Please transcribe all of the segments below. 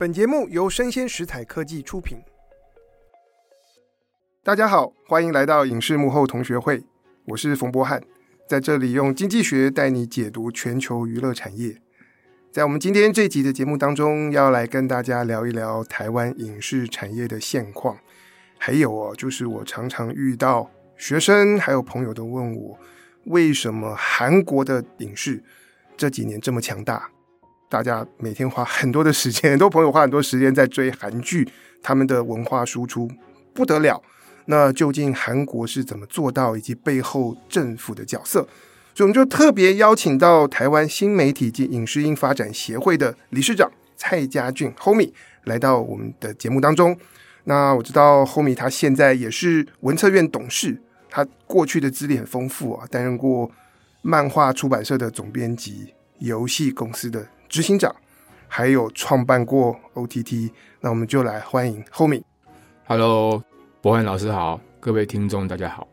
本节目由生鲜食材科技出品。大家好，欢迎来到影视幕后同学会，我是冯博翰，在这里用经济学带你解读全球娱乐产业。在我们今天这集的节目当中，要来跟大家聊一聊台湾影视产业的现况，还有哦，就是我常常遇到学生还有朋友都问我，为什么韩国的影视这几年这么强大？大家每天花很多的时间，很多朋友花很多时间在追韩剧，他们的文化输出不得了。那究竟韩国是怎么做到，以及背后政府的角色？所以我们就特别邀请到台湾新媒体及影视音发展协会的理事长蔡家俊 Homie 来到我们的节目当中。那我知道 Homie 他现在也是文策院董事，他过去的资历很丰富啊，担任过漫画出版社的总编辑，游戏公司的。执行长，还有创办过 OTT，那我们就来欢迎 Homie。Hello，博翰老师好，各位听众大家好。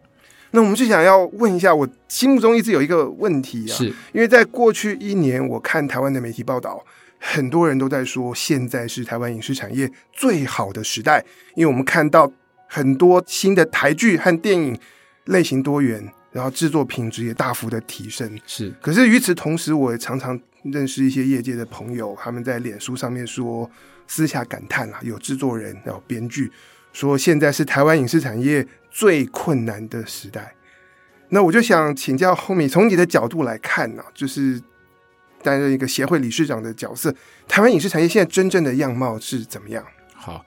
那我们就想要问一下，我心目中一直有一个问题啊，是因为在过去一年，我看台湾的媒体报道，很多人都在说，现在是台湾影视产业最好的时代，因为我们看到很多新的台剧和电影类型多元，然后制作品质也大幅的提升。是，可是与此同时，我也常常。认识一些业界的朋友，他们在脸书上面说，私下感叹啊，有制作人，有编剧，说现在是台湾影视产业最困难的时代。那我就想请教 Homie，从你的角度来看呢、就是担任一个协会理事长的角色，台湾影视产业现在真正的样貌是怎么样？好，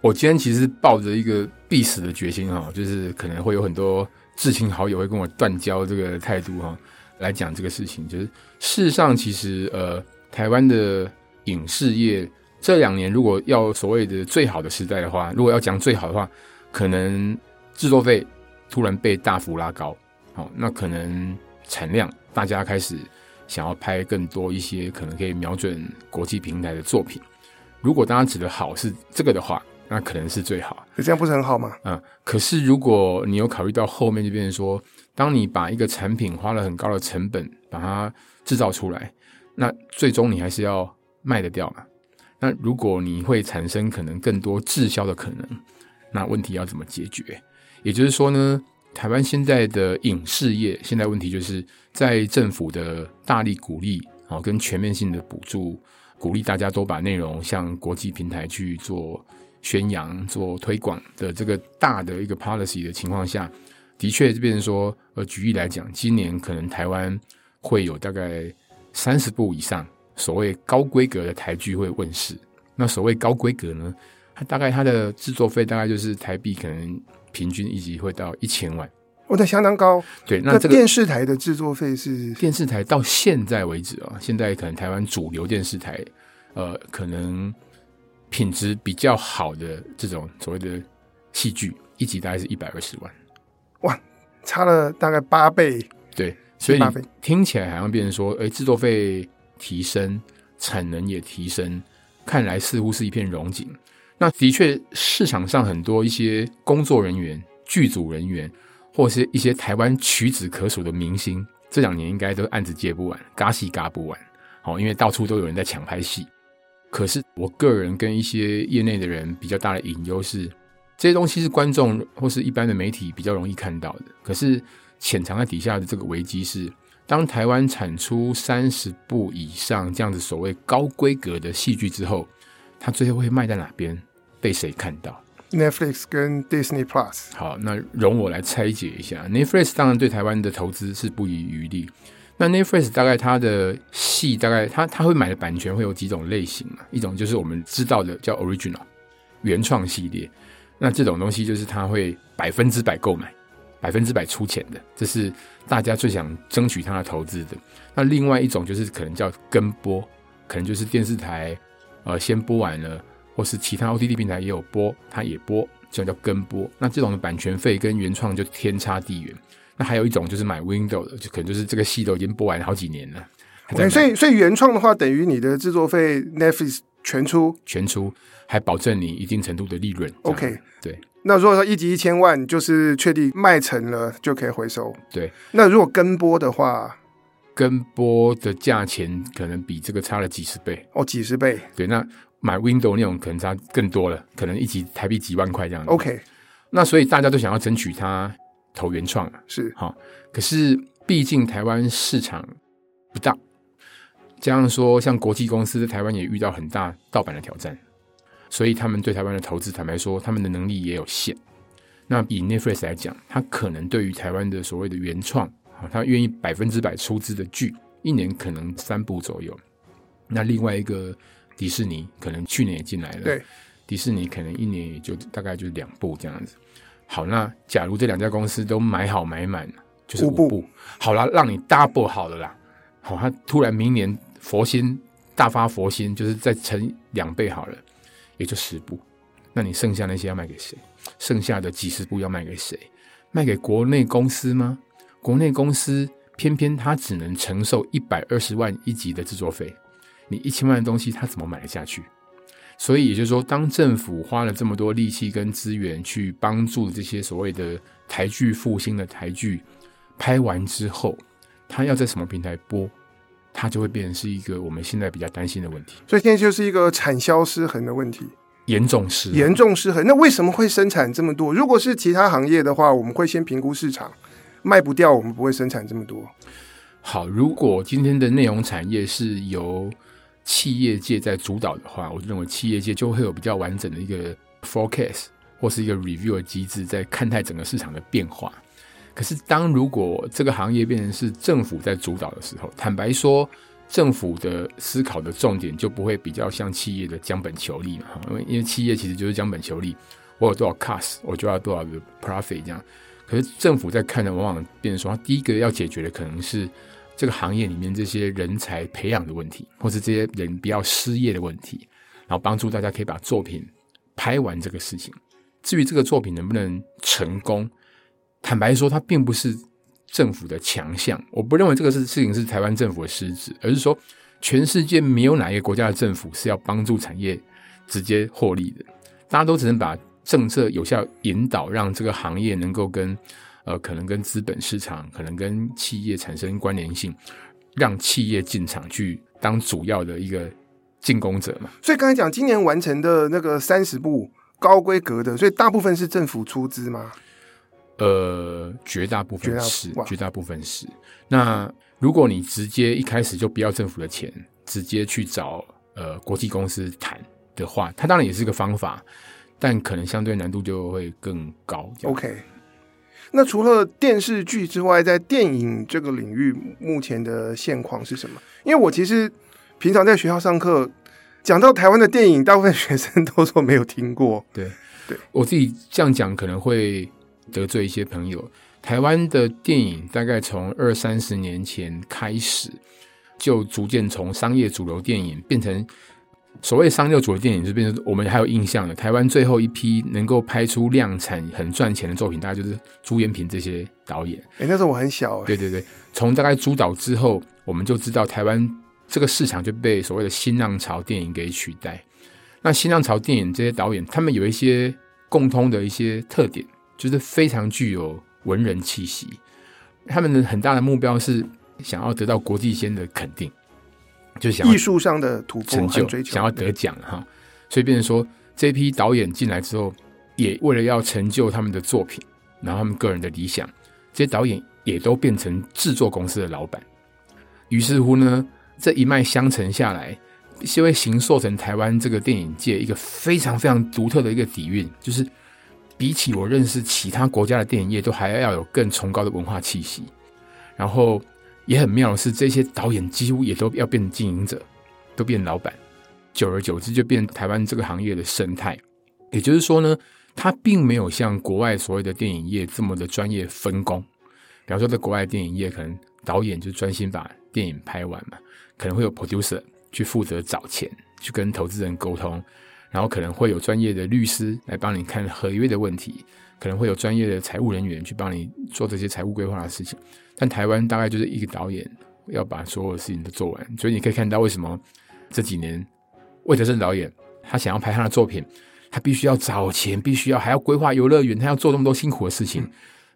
我今天其实抱着一个必死的决心哈，就是可能会有很多至亲好友会跟我断交这个态度哈。来讲这个事情，就是事实上，其实呃，台湾的影视业这两年，如果要所谓的最好的时代的话，如果要讲最好的话，可能制作费突然被大幅拉高，好，那可能产量大家开始想要拍更多一些，可能可以瞄准国际平台的作品。如果大家指的好是这个的话，那可能是最好。这样不是很好吗？嗯，可是如果你有考虑到后面就变成说。当你把一个产品花了很高的成本把它制造出来，那最终你还是要卖得掉嘛？那如果你会产生可能更多滞销的可能，那问题要怎么解决？也就是说呢，台湾现在的影视业现在问题就是在政府的大力鼓励啊，跟全面性的补助，鼓励大家都把内容向国际平台去做宣扬、做推广的这个大的一个 policy 的情况下。的确，这边说，呃，举例来讲，今年可能台湾会有大概三十部以上所谓高规格的台剧会问世。那所谓高规格呢，它大概它的制作费大概就是台币可能平均一集会到一千万，哦，那相当高。对，那这个电视台的制作费是电视台到现在为止啊，现在可能台湾主流电视台，呃，可能品质比较好的这种所谓的戏剧，一集大概是一百二十万。哇，差了大概八倍，对，所以听起来好像变成说，哎、欸，制作费提升，产能也提升，看来似乎是一片荣景。那的确，市场上很多一些工作人员、剧组人员，或是一些台湾屈指可数的明星，这两年应该都案子接不完，嘎戏嘎不完，好，因为到处都有人在抢拍戏。可是，我个人跟一些业内的人比较大的隐忧是。这些东西是观众或是一般的媒体比较容易看到的，可是潜藏在底下的这个危机是：当台湾产出三十部以上这样子所谓高规格的戏剧之后，它最后会卖在哪边？被谁看到？Netflix 跟 Disney Plus。好，那容我来拆解一下。Netflix 当然对台湾的投资是不遗余力。那 Netflix 大概它的戏大概它它会买的版权会有几种类型嘛？一种就是我们知道的叫 Original 原创系列。那这种东西就是他会百分之百购买，百分之百出钱的，这是大家最想争取他的投资的。那另外一种就是可能叫跟播，可能就是电视台呃先播完了，或是其他 OTT 平台也有播，他也播，这种叫跟播。那这种的版权费跟原创就天差地远。那还有一种就是买 window 的，就可能就是这个戏都已经播完好几年了。所以所以原创的话，等于你的制作费 Netflix 全出，全出。还保证你一定程度的利润。OK，对。那如果说一集一千万，就是确定卖成了就可以回收。对。那如果跟播的话，跟播的价钱可能比这个差了几十倍。哦，几十倍。对。那买 Windows 那种可能差更多了，可能一集台币几万块这样子。OK，那所以大家都想要争取它投原创是好，可是毕竟台湾市场不大，加上说像国际公司在台湾也遇到很大盗版的挑战，所以他们对台湾的投资，坦白说，他们的能力也有限。那以 Netflix 来讲，他可能对于台湾的所谓的原创，啊他愿意百分之百出资的剧，一年可能三部左右。那另外一个迪士尼可能去年也进来了，对，迪士尼可能一年也就大概就两部这样子。好，那假如这两家公司都买好买满，就是五部，好了，让你 double 好了啦。好，他突然明年佛心大发佛心，就是再乘两倍好了，也就十部。那你剩下那些要卖给谁？剩下的几十部要卖给谁？卖给国内公司吗？国内公司偏偏他只能承受一百二十万一集的制作费。你一千万的东西，他怎么买得下去？所以也就是说，当政府花了这么多力气跟资源去帮助这些所谓的台剧复兴的台剧拍完之后，他要在什么平台播，它就会变成是一个我们现在比较担心的问题。所以现在就是一个产销失衡的问题，严重失，严重失衡。那为什么会生产这么多？如果是其他行业的话，我们会先评估市场，卖不掉，我们不会生产这么多。好，如果今天的内容产业是由企业界在主导的话，我认为企业界就会有比较完整的一个 forecast 或是一个 review 的机制，在看待整个市场的变化。可是，当如果这个行业变成是政府在主导的时候，坦白说，政府的思考的重点就不会比较像企业的将本求利嘛？因为因为企业其实就是将本求利，我有多少 cost，我就要多少的 profit 这样。可是政府在看的往往变成说，第一个要解决的可能是。这个行业里面这些人才培养的问题，或是这些人不要失业的问题，然后帮助大家可以把作品拍完这个事情。至于这个作品能不能成功，坦白说，它并不是政府的强项。我不认为这个事事情是台湾政府的失职，而是说全世界没有哪一个国家的政府是要帮助产业直接获利的。大家都只能把政策有效引导，让这个行业能够跟。呃，可能跟资本市场，可能跟企业产生关联性，让企业进场去当主要的一个进攻者嘛。所以刚才讲，今年完成的那个三十部高规格的，所以大部分是政府出资吗？呃，绝大部分是，绝大部分是。那如果你直接一开始就不要政府的钱，直接去找呃国际公司谈的话，它当然也是个方法，但可能相对难度就会更高。OK。那除了电视剧之外，在电影这个领域，目前的现况是什么？因为我其实平常在学校上课，讲到台湾的电影，大部分学生都说没有听过。对，对我自己这样讲可能会得罪一些朋友。台湾的电影大概从二三十年前开始，就逐渐从商业主流电影变成。所谓商业主流电影，就变成我们还有印象的。台湾最后一批能够拍出量产很赚钱的作品，大概就是朱延平这些导演。哎、欸，那时候我很小、欸。对对对，从大概朱导之后，我们就知道台湾这个市场就被所谓的新浪潮电影给取代。那新浪潮电影这些导演，他们有一些共通的一些特点，就是非常具有文人气息。他们的很大的目标是想要得到国际间的肯定。就想艺术上的突破成就，想要得奖哈，所以变成说这批导演进来之后，也为了要成就他们的作品，然后他们个人的理想，这些导演也都变成制作公司的老板。于是乎呢，这一脉相承下来，就会形塑成台湾这个电影界一个非常非常独特的一个底蕴，就是比起我认识其他国家的电影业，都还要有更崇高的文化气息，然后。也很妙的是，这些导演几乎也都要变经营者，都变老板，久而久之就变台湾这个行业的生态。也就是说呢，它并没有像国外所谓的电影业这么的专业分工。比方说，在国外电影业，可能导演就专心把电影拍完嘛，可能会有 producer 去负责找钱，去跟投资人沟通，然后可能会有专业的律师来帮你看合约的问题，可能会有专业的财务人员去帮你做这些财务规划的事情。但台湾大概就是一个导演要把所有的事情都做完，所以你可以看到为什么这几年魏德圣导演他想要拍他的作品，他必须要找钱，必须要还要规划游乐园，他要做那么多辛苦的事情，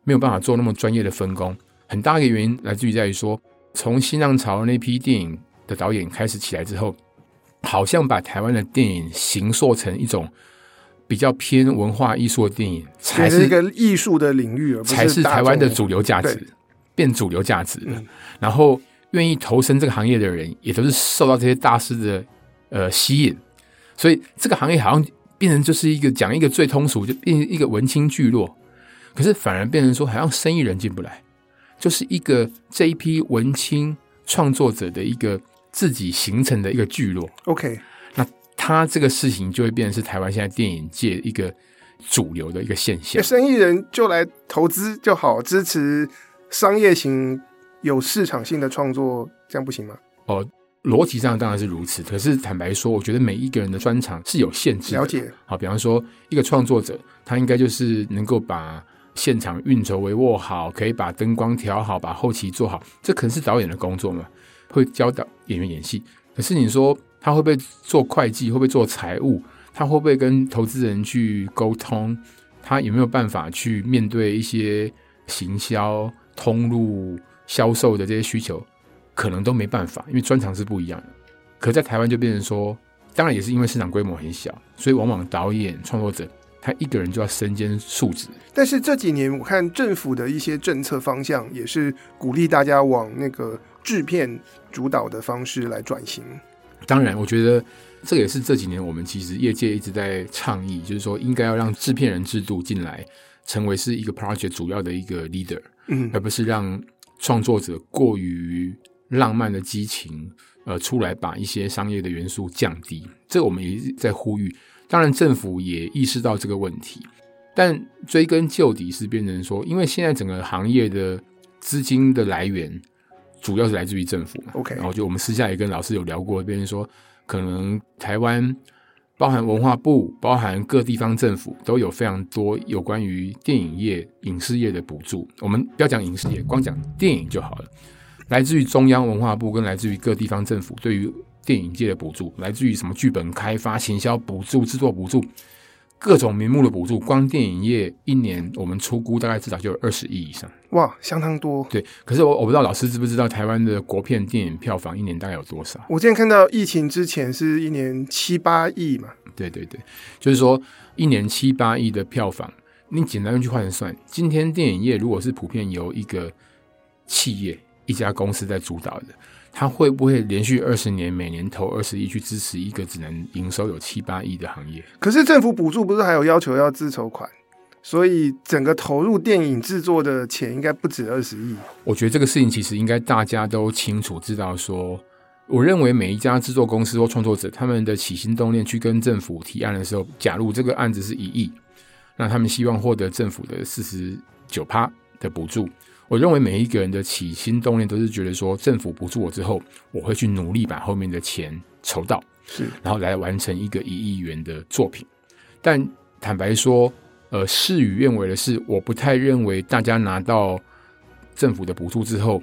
没有办法做那么专业的分工。很大一个原因来自于在于说，从新浪潮那批电影的导演开始起来之后，好像把台湾的电影形塑成一种比较偏文化艺术的电影，才是一个艺术的领域，才是台湾的主流价值，变主流价值了。嗯、然后愿意投身这个行业的人，也都是受到这些大师的呃吸引，所以这个行业好像变成就是一个讲一个最通俗，就变成一个文青聚落。可是反而变成说，好像生意人进不来，就是一个这一批文青创作者的一个。自己形成的一个聚落，OK，那他这个事情就会变成是台湾现在电影界一个主流的一个现象。生意人就来投资就好，支持商业型有市场性的创作，这样不行吗？哦，逻辑上当然是如此。可是坦白说，我觉得每一个人的专长是有限制的。了解。好，比方说一个创作者，他应该就是能够把现场运筹帷幄好，可以把灯光调好，把后期做好，这可能是导演的工作嘛。会教导演员演戏，可是你说他会不会做会计？会不会做财务？他会不会跟投资人去沟通？他有没有办法去面对一些行销、通路、销售的这些需求？可能都没办法，因为专长是不一样的。可在台湾就变成说，当然也是因为市场规模很小，所以往往导演、创作者他一个人就要身兼数职。但是这几年我看政府的一些政策方向也是鼓励大家往那个。制片主导的方式来转型，当然，我觉得这也是这几年我们其实业界一直在倡议，就是说应该要让制片人制度进来，成为是一个 project 主要的一个 leader，嗯，而不是让创作者过于浪漫的激情，呃，出来把一些商业的元素降低。这我们也在呼吁，当然政府也意识到这个问题，但追根究底是变成说，因为现在整个行业的资金的来源。主要是来自于政府嘛，OK，然后就我们私下也跟老师有聊过，别人说可能台湾包含文化部、包含各地方政府都有非常多有关于电影业、影视业的补助。我们不要讲影视业，光讲电影就好了。来自于中央文化部跟来自于各地方政府对于电影界的补助，来自于什么剧本开发、行销补助、制作补助。各种名目的补助，光电影业一年我们出估大概至少就有二十亿以上，哇，相当多。对，可是我我不知道老师知不知道台湾的国片电影票房一年大概有多少？我之前看到疫情之前是一年七八亿嘛。对对对，就是说一年七八亿的票房，你简单用去换算，今天电影业如果是普遍由一个企业一家公司在主导的。他会不会连续二十年每年投二十亿去支持一个只能营收有七八亿的行业？可是政府补助不是还有要求要自筹款，所以整个投入电影制作的钱应该不止二十亿。我觉得这个事情其实应该大家都清楚知道说。说我认为每一家制作公司或创作者，他们的起心动念去跟政府提案的时候，假如这个案子是一亿，那他们希望获得政府的四十九趴的补助。我认为每一个人的起心动念都是觉得说，政府补助我之后，我会去努力把后面的钱筹到，是，然后来完成一个一亿元的作品。但坦白说，呃，事与愿违的是，我不太认为大家拿到政府的补助之后，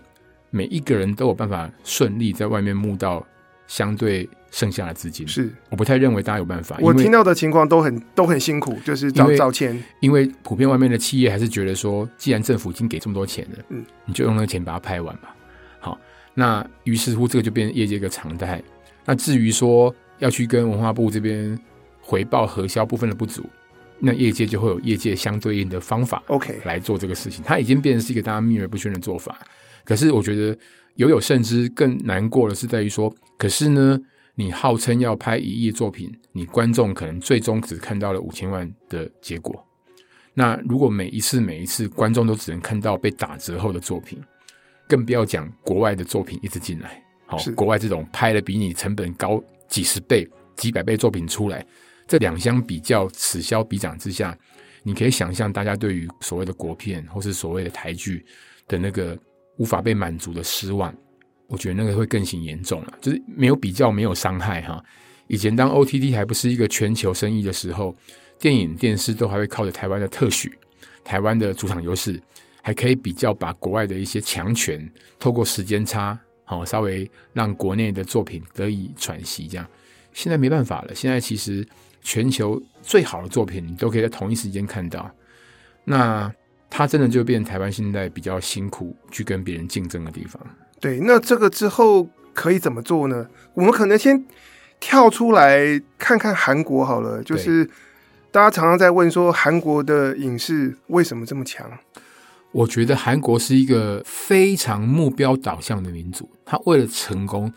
每一个人都有办法顺利在外面募到相对。剩下的资金是，我不太认为大家有办法。我听到的情况都很都很辛苦，就是找找钱。因为普遍外面的企业还是觉得说，既然政府已经给这么多钱了，嗯，你就用那个钱把它拍完吧。好，那于是乎这个就变成业界一个常态。那至于说要去跟文化部这边回报核销部分的不足，那业界就会有业界相对应的方法，OK 来做这个事情。它已经变成是一个大家秘而不宣的做法。可是我觉得有有甚之更难过的是在于说，可是呢？你号称要拍一亿作品，你观众可能最终只看到了五千万的结果。那如果每一次每一次观众都只能看到被打折后的作品，更不要讲国外的作品一直进来。好，国外这种拍的比你成本高几十倍、几百倍作品出来，这两相比较，此消彼长之下，你可以想象大家对于所谓的国片或是所谓的台剧的那个无法被满足的失望。我觉得那个会更显严重了，就是没有比较，没有伤害哈。以前当 OTT 还不是一个全球生意的时候，电影、电视都还会靠着台湾的特许、台湾的主场优势，还可以比较把国外的一些强权透过时间差，好稍微让国内的作品得以喘息。这样现在没办法了，现在其实全球最好的作品你都可以在同一时间看到，那它真的就变台湾现在比较辛苦去跟别人竞争的地方。对，那这个之后可以怎么做呢？我们可能先跳出来看看韩国好了，就是大家常常在问说，韩国的影视为什么这么强？我觉得韩国是一个非常目标导向的民族，他为了成功，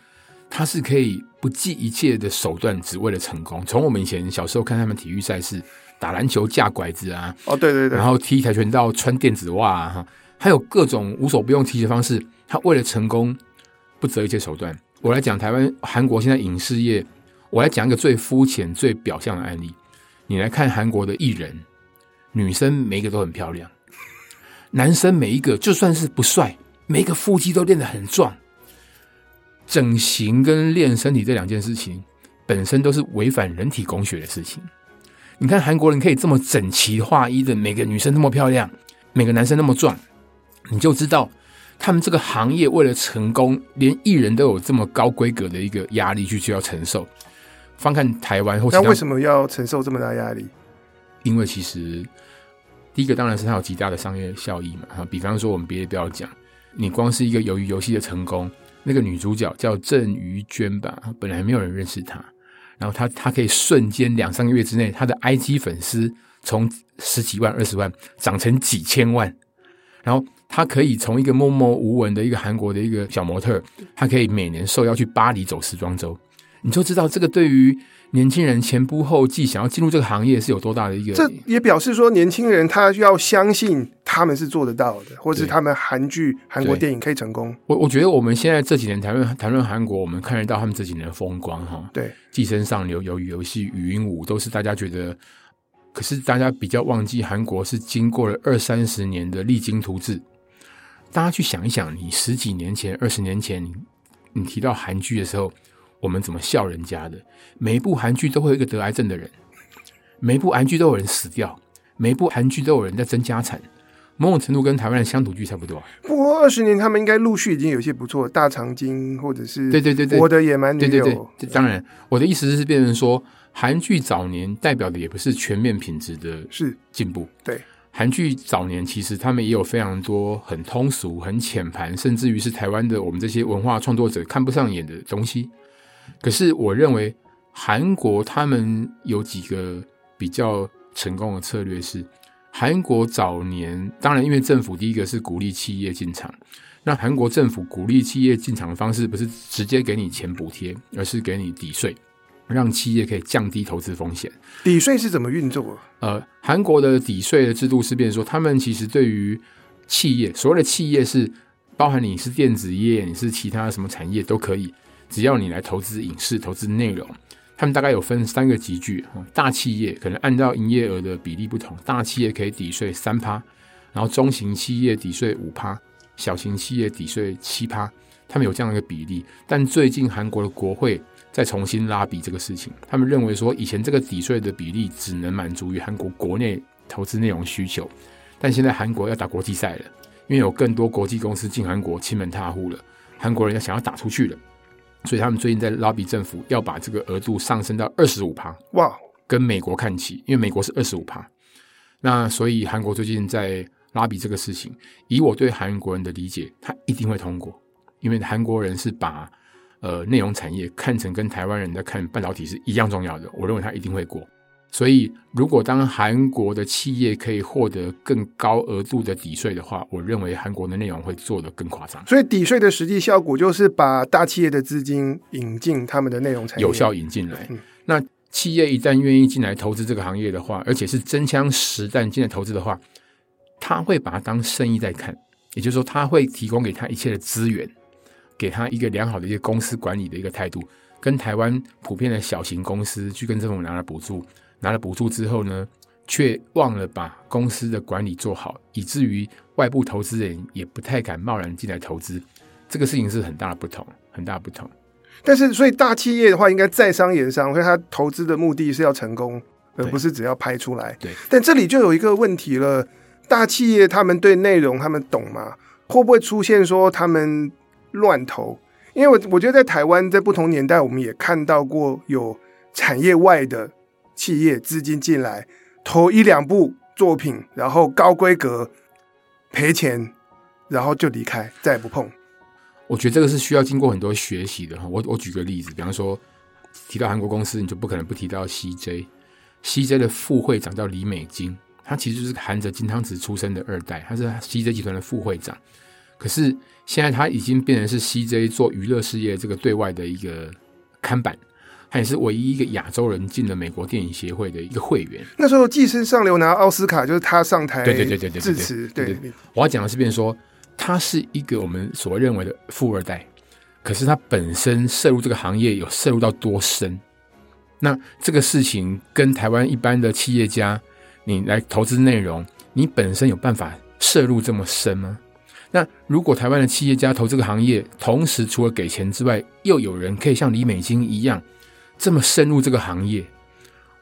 他是可以不计一切的手段，只为了成功。从我们以前小时候看他们体育赛事，打篮球架拐子啊，哦对对对，然后踢跆拳道穿电子袜啊，哈，还有各种无所不用其极的方式，他为了成功不择一切手段。我来讲台湾、韩国现在影视业，我来讲一个最肤浅、最表象的案例。你来看韩国的艺人，女生每一个都很漂亮。男生每一个就算是不帅，每一个腹肌都练得很壮。整形跟练身体这两件事情本身都是违反人体工学的事情。你看韩国人可以这么整齐划一的，每个女生那么漂亮，每个男生那么壮，你就知道他们这个行业为了成功，连艺人都有这么高规格的一个压力去需要承受。翻看台湾或，那为什么要承受这么大压力？因为其实。第一个当然是它有极大的商业效益嘛，哈，比方说我们别的不要讲，你光是一个由于游戏的成功，那个女主角叫郑于娟吧，本来没有人认识她，然后他他可以瞬间两三个月之内，他的 IG 粉丝从十几万、二十万涨成几千万，然后他可以从一个默默无闻的一个韩国的一个小模特，他可以每年受邀去巴黎走时装周，你就知道这个对于。年轻人前仆后继想要进入这个行业是有多大的一个？这也表示说，年轻人他要相信他们是做得到的，或者是他们韩剧、韩国电影可以成功。我我觉得我们现在这几年谈论谈论韩国，我们看得到他们这几年的风光哈。对，寄生上流、鱿鱼游戏、语音舞都是大家觉得，可是大家比较忘记韩国是经过了二三十年的励精图治。大家去想一想，你十几年前、二十年前，你你提到韩剧的时候。我们怎么笑人家的？每一部韩剧都会有一个得癌症的人，每一部韩剧都有人死掉，每一部韩剧都有人在争家产。某种程度跟台湾的乡土剧差不多。不过二十年，他们应该陆续已经有些不错，《大长今》或者是对对对对，我的野蛮女友。对对对，当然，我的意思是变成说，韩剧早年代表的也不是全面品质的是进步。对，韩剧早年其实他们也有非常多很通俗、很浅盘，甚至于是台湾的我们这些文化创作者看不上眼的东西。可是，我认为韩国他们有几个比较成功的策略是：韩国早年当然，因为政府第一个是鼓励企业进场，那韩国政府鼓励企业进场的方式不是直接给你钱补贴，而是给你抵税，让企业可以降低投资风险。抵税是怎么运作？呃，韩国的抵税的制度是，变说他们其实对于企业，所谓的企业是包含你是电子业，你是其他什么产业都可以。只要你来投资影视、投资内容，他们大概有分三个级距。大企业可能按照营业额的比例不同，大企业可以抵税三趴，然后中型企业抵税五趴，小型企业抵税七趴。他们有这样一个比例。但最近韩国的国会在重新拉比这个事情，他们认为说，以前这个抵税的比例只能满足于韩国国内投资内容需求，但现在韩国要打国际赛了，因为有更多国际公司进韩国，亲门踏户了，韩国人要想要打出去了。所以他们最近在拉比政府，要把这个额度上升到二十五趴。哇，跟美国看齐，因为美国是二十五趴。那所以韩国最近在拉比这个事情，以我对韩国人的理解，他一定会通过，因为韩国人是把呃内容产业看成跟台湾人在看半导体是一样重要的。我认为他一定会过。所以，如果当韩国的企业可以获得更高额度的抵税的话，我认为韩国的内容会做得更夸张。所以，抵税的实际效果就是把大企业的资金引进他们的内容产业，有效引进来。嗯、那企业一旦愿意进来投资这个行业的话，而且是真枪实弹进来投资的话，他会把它当生意在看，也就是说，他会提供给他一切的资源，给他一个良好的一个公司管理的一个态度，跟台湾普遍的小型公司去跟政府拿了补助。拿了补助之后呢，却忘了把公司的管理做好，以至于外部投资人也不太敢贸然进来投资。这个事情是很大的不同，很大的不同。但是，所以大企业的话，应该在商言商，所以他投资的目的是要成功，而不是只要拍出来。对。但这里就有一个问题了：大企业他们对内容他们懂吗？会不会出现说他们乱投？因为我我觉得在台湾，在不同年代，我们也看到过有产业外的。企业资金进来投一两部作品，然后高规格赔钱，然后就离开，再也不碰。我觉得这个是需要经过很多学习的哈。我我举个例子，比方说提到韩国公司，你就不可能不提到 CJ。CJ 的副会长叫李美金，他其实就是含着金汤匙出生的二代，他是 CJ 集团的副会长。可是现在他已经变成是 CJ 做娱乐事业这个对外的一个看板，他也是唯一一个亚洲人进了美国电影协会的一个会员。那时候寄生上流拿奥斯卡，就是他上台对对对对对致辞。对，我要讲的是，变说他是一个我们所认为的富二代，可是他本身涉入这个行业有涉入到多深？那这个事情跟台湾一般的企业家，你来投资内容，你本身有办法涉入这么深吗？那如果台湾的企业家投这个行业，同时除了给钱之外，又有人可以像李美金一样这么深入这个行业，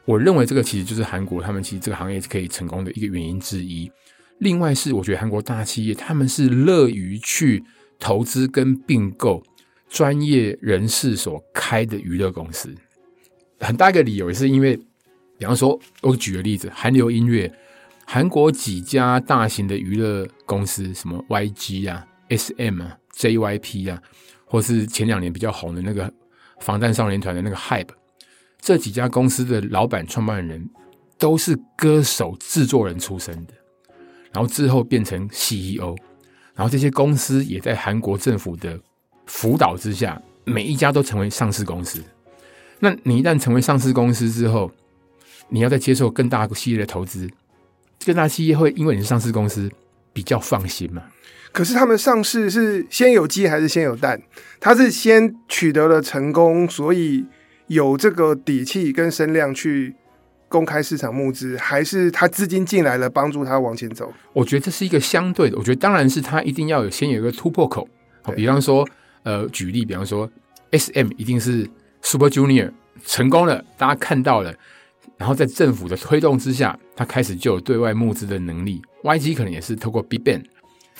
我认为这个其实就是韩国他们其实这个行业可以成功的一个原因之一。另外是我觉得韩国大企业他们是乐于去投资跟并购专业人士所开的娱乐公司。很大一个理由也是因为，比方说，我举个例子，韩流音乐，韩国几家大型的娱乐公司，什么 YG 啊、SM 啊、JYP 啊，或是前两年比较红的那个防弹少年团的那个 HYBE，这几家公司的老板、创办人都是歌手、制作人出身的，然后之后变成 CEO，然后这些公司也在韩国政府的辅导之下，每一家都成为上市公司。那你一旦成为上市公司之后，你要再接受更大企业的投资，更大企业会因为你是上市公司比较放心嘛？可是他们上市是先有鸡还是先有蛋？他是先取得了成功，所以有这个底气跟声量去公开市场募资，还是他资金进来了帮助他往前走？我觉得这是一个相对的。我觉得当然是他一定要有先有一个突破口。好，比方说，呃，举例，比方说，SM 一定是。Super Junior 成功了，大家看到了，然后在政府的推动之下，他开始就有对外募资的能力。YG 可能也是透过 BigBang，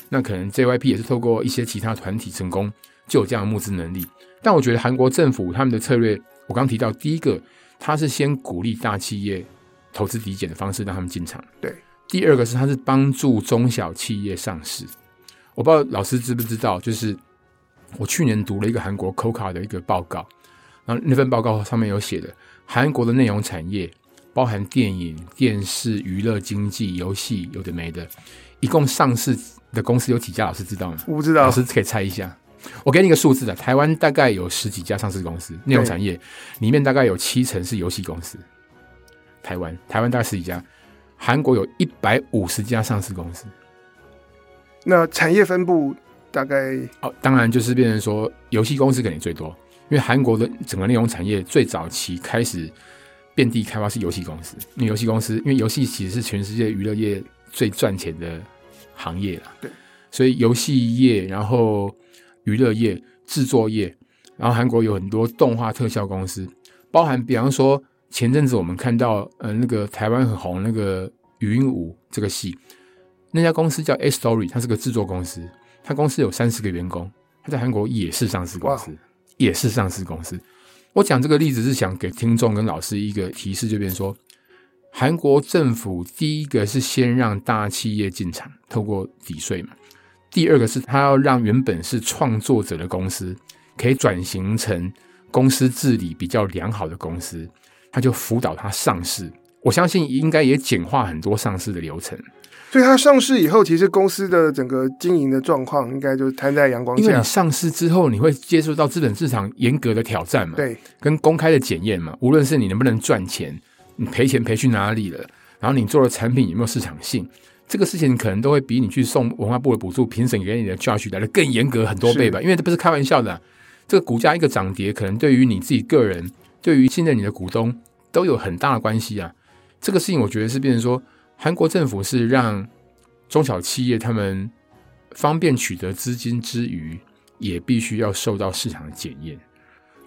那可能 JYP 也是透过一些其他团体成功，就有这样的募资能力。但我觉得韩国政府他们的策略，我刚提到第一个，他是先鼓励大企业投资抵减的方式让他们进场。对，第二个是他是帮助中小企业上市。我不知道老师知不知道，就是我去年读了一个韩国 Coca 的一个报告。然后那份报告上面有写的，韩国的内容产业包含电影、电视、娱乐、经济、游戏，有的没的，一共上市的公司有几家？老师知道吗？我不知道，老师可以猜一下。我给你一个数字的，台湾大概有十几家上市公司，内容产业里面大概有七成是游戏公司。台湾，台湾大概十几家，韩国有一百五十家上市公司。那产业分布大概？哦，当然就是变成说，游戏公司肯定最多。因为韩国的整个内容产业最早期开始遍地开花是游戏公司，因为游戏公司，因为游戏其实是全世界娱乐业最赚钱的行业了。对，所以游戏业，然后娱乐业、制作业，然后韩国有很多动画特效公司，包含比方说前阵子我们看到呃那个台湾很红那个《语音五》这个戏，那家公司叫 ASTORY，它是个制作公司，它公司有三十个员工，它在韩国也是上市公司。也是上市公司。我讲这个例子是想给听众跟老师一个提示，就变成说，韩国政府第一个是先让大企业进场，透过抵税嘛；第二个是他要让原本是创作者的公司可以转型成公司治理比较良好的公司，他就辅导他上市。我相信应该也简化很多上市的流程。所以它上市以后，其实公司的整个经营的状况应该就摊在阳光下。因为你上市之后，你会接触到资本市场严格的挑战嘛？对，跟公开的检验嘛。无论是你能不能赚钱，你赔钱赔去哪里了，然后你做的产品有没有市场性，这个事情可能都会比你去送文化部的补助评审给你的 judge 来的更严格很多倍吧？因为这不是开玩笑的啊，这个股价一个涨跌，可能对于你自己个人，对于信任你的股东都有很大的关系啊。这个事情我觉得是变成说。韩国政府是让中小企业他们方便取得资金之余，也必须要受到市场的检验，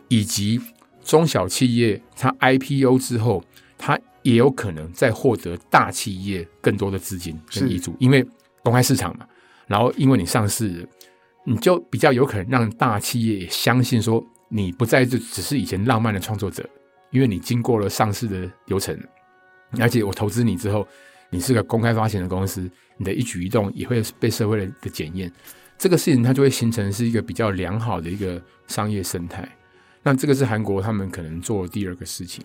以及中小企业它 IPO 之后，它也有可能在获得大企业更多的资金跟挹注，因为公开市场嘛。然后因为你上市，你就比较有可能让大企业也相信说，你不再就只是以前浪漫的创作者，因为你经过了上市的流程，而且我投资你之后。你是个公开发行的公司，你的一举一动也会被社会的检验，这个事情它就会形成是一个比较良好的一个商业生态。那这个是韩国他们可能做的第二个事情。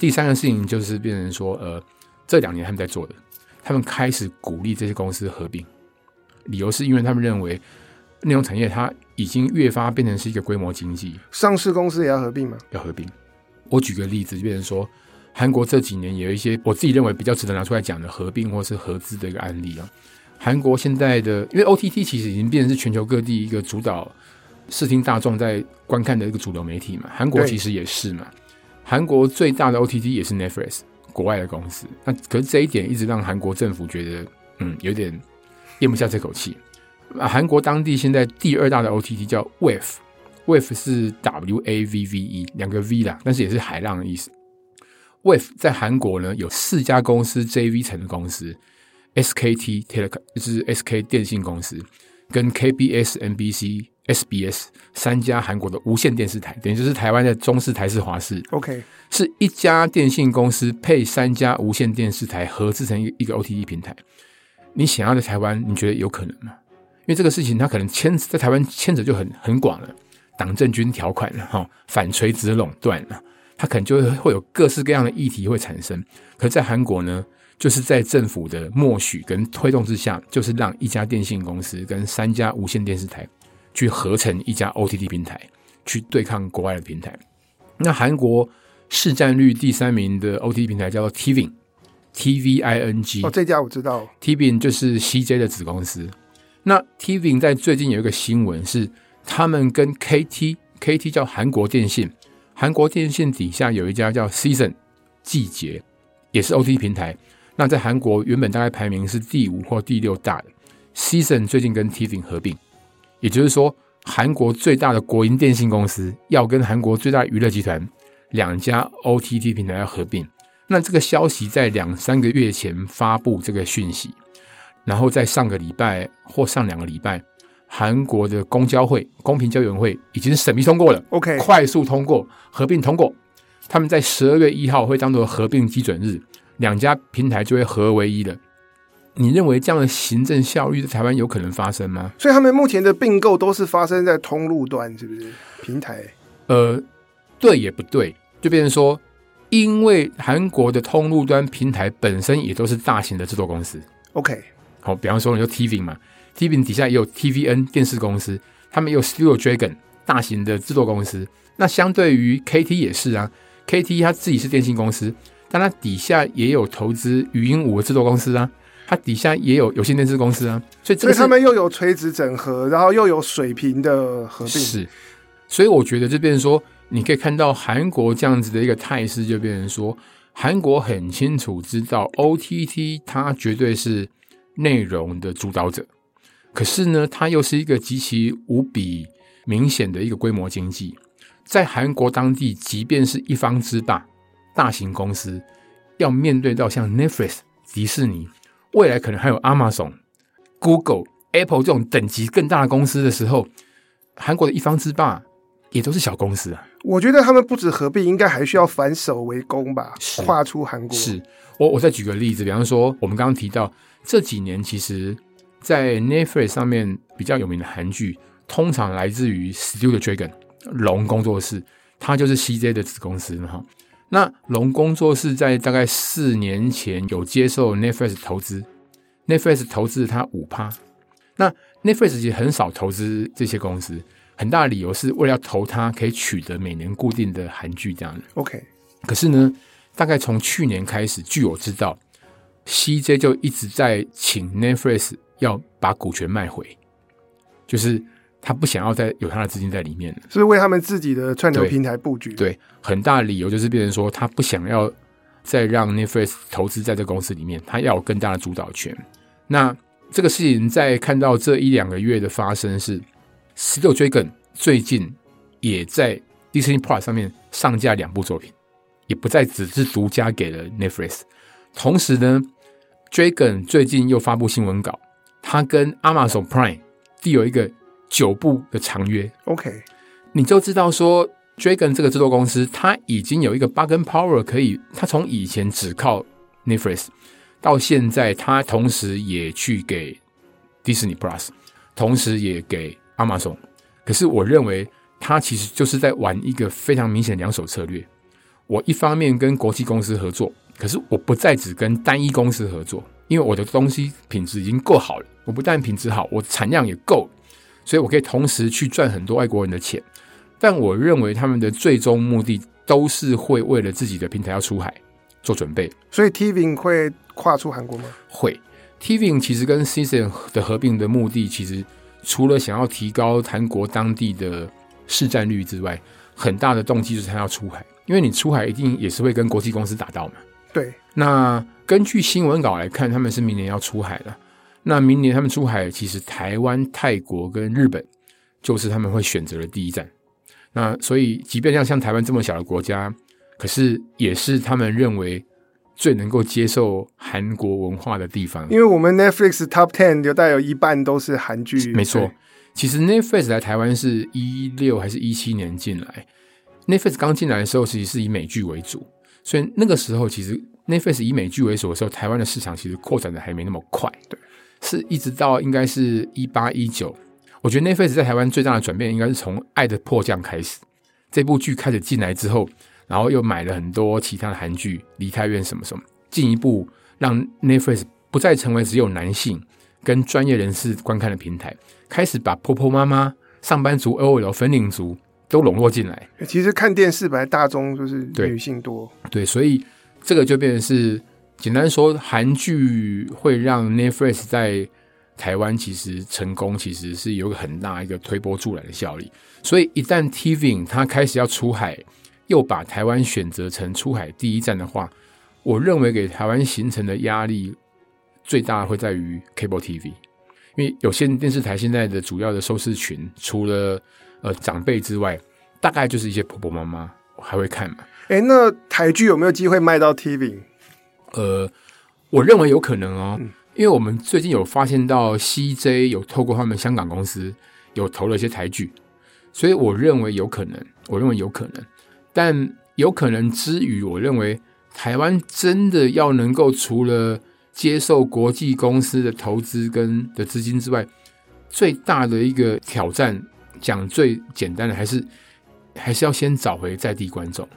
第三个事情就是变成说，呃，这两年他们在做的，他们开始鼓励这些公司合并，理由是因为他们认为内容产业它已经越发变成是一个规模经济，上市公司也要合并吗？要合并。我举个例子，就变成说，韩国这几年有一些我自己认为比较值得拿出来讲的合并或是合资的一个案例啊。韩国现在的，因为 OTT 其实已经变成是全球各地一个主导视听大众在观看的一个主流媒体嘛，韩国其实也是嘛。韩国最大的 OTT 也是 Netflix，国外的公司。那可是这一点一直让韩国政府觉得，嗯，有点咽不下这口气。韩国当地现在第二大的 OTT 叫 Wave，Wave 是 W A V V E 两个 V 啦，但是也是海浪的意思。Wave 在韩国呢有四家公司 JV 成的公司。SKT Telecom 就是 SK 电信公司，跟 KBS、MBC、SBS 三家韩国的无线电视台，等于就是台湾的中视、台视、华视。OK，是一家电信公司配三家无线电视台合制成一个一个 OTT 平台。你想要在台湾，你觉得有可能吗？因为这个事情它可能牵在台湾牵扯就很很广了，党政军条款了哈，反垂直垄断了，它可能就会会有各式各样的议题会产生。可是在韩国呢？就是在政府的默许跟推动之下，就是让一家电信公司跟三家无线电视台去合成一家 OTT 平台，去对抗国外的平台。那韩国市占率第三名的 OTT 平台叫做 TVING，TVING 哦，这家我知道，TVING 就是 CJ 的子公司。那 TVING 在最近有一个新闻是，他们跟 KT，KT 叫韩国电信，韩国电信底下有一家叫 Season 季节，也是 OTT 平台。那在韩国原本大概排名是第五或第六大的，Season 最近跟 TVING 合并，也就是说，韩国最大的国营电信公司要跟韩国最大娱乐集团两家 OTT 平台要合并。那这个消息在两三个月前发布这个讯息，然后在上个礼拜或上两个礼拜，韩国的公交会公平交易委员会已经审批通过了，OK，快速通过合并通过，他们在十二月一号会当做合并基准日。两家平台就会合为一了。你认为这样的行政效率在台湾有可能发生吗？所以他们目前的并购都是发生在通路端，是不是？平台？呃，对也不对，就变成说，因为韩国的通路端平台本身也都是大型的制作公司。OK，好，比方说你就 TVING 嘛，TVING 底下也有 TVN 电视公司，他们也有 Studio Dragon 大型的制作公司。那相对于 KT 也是啊，KT 它自己是电信公司。但它底下也有投资语音五的制作公司啊，它底下也有有线电视公司啊，所以这个他们又有垂直整合，然后又有水平的合并，是，所以我觉得这变成说，你可以看到韩国这样子的一个态势，就变成说，韩国很清楚知道 OTT 它绝对是内容的主导者，可是呢，它又是一个极其无比明显的一个规模经济，在韩国当地，即便是一方之霸。大型公司要面对到像 Netflix、迪士尼，未来可能还有 Amazon、Google、Apple 这种等级更大的公司的时候，韩国的一方之霸也都是小公司啊。我觉得他们不止合并，应该还需要反手为攻吧，跨出韩国。是我我再举个例子，比方说我们刚刚提到这几年，其实，在 Netflix 上面比较有名的韩剧，通常来自于 Studio Dragon 龙工作室，它就是 CJ 的子公司哈。那龙工作室在大概四年前有接受 Netflix 投资，Netflix 投资它五趴。那 Netflix 其实很少投资这些公司，很大的理由是为了要投它可以取得每年固定的韩剧这样的。OK，可是呢，大概从去年开始，据我知道，CJ 就一直在请 Netflix 要把股权卖回，就是。他不想要再有他的资金在里面，是为他们自己的串流平台布局。对，很大的理由就是变成说，他不想要再让 Netflix 投资在这个公司里面，他要有更大的主导权。那这个事情在看到这一两个月的发生是，Studio Dragon 最近也在 Disney Plus 上面上架两部作品，也不再只是独家给了 Netflix。同时呢，Dragon 最近又发布新闻稿，他跟 Amazon Prime 第有一个。九部的长约，OK，你就知道说，Dragon 这个制作公司，它已经有一个 bargaining power，可以，它从以前只靠 Netflix，到现在，它同时也去给 Disney Plus，同时也给 Amazon。可是我认为它其实就是在玩一个非常明显的两手策略。我一方面跟国际公司合作，可是我不再只跟单一公司合作，因为我的东西品质已经够好了。我不但品质好，我产量也够，所以我可以同时去赚很多外国人的钱。但我认为他们的最终目的都是会为了自己的平台要出海做准备。所以 Tving 会跨出韩国吗？会。Tving 其实跟 Citizen 的合并的目的，其实除了想要提高韩国当地的市占率之外，很大的动机就是他要出海，因为你出海一定也是会跟国际公司打到嘛。对。那根据新闻稿来看，他们是明年要出海了。那明年他们出海，其实台湾、泰国跟日本就是他们会选择的第一站。那所以，即便像像台湾这么小的国家，可是也是他们认为。最能够接受韩国文化的地方，因为我们 Netflix Top Ten 有带有一半都是韩剧。没错，其实 Netflix 来台湾是一六还是一七年进来？Netflix 刚进来的时候，其实是以美剧为主，所以那个时候其实 Netflix 以美剧为主的时候，台湾的市场其实扩展的还没那么快。对，是一直到应该是一八一九，我觉得 Netflix 在台湾最大的转变应该是从《爱的迫降》开始，这部剧开始进来之后。然后又买了很多其他的韩剧，《梨泰院》什么什么，进一步让 Netflix 不再成为只有男性跟专业人士观看的平台，开始把婆婆妈妈、上班族、OL 粉领族都笼络进来。其实看电视本来大众就是女性多，对，对，所以这个就变成是简单说，韩剧会让 Netflix 在台湾其实成功，其实是有个很大一个推波助澜的效力。所以一旦 TVN 它开始要出海。又把台湾选择成出海第一站的话，我认为给台湾形成的压力最大会在于 Cable TV，因为有线电视台现在的主要的收视群，除了呃长辈之外，大概就是一些婆婆妈妈还会看嘛。哎、那台剧有没有机会卖到 TV？呃，我认为有可能哦，因为我们最近有发现到 CJ 有透过他们香港公司有投了一些台剧，所以我认为有可能，我认为有可能。但有可能之余，我认为台湾真的要能够除了接受国际公司的投资跟的资金之外，最大的一个挑战，讲最简单的，还是还是要先找回在地观众。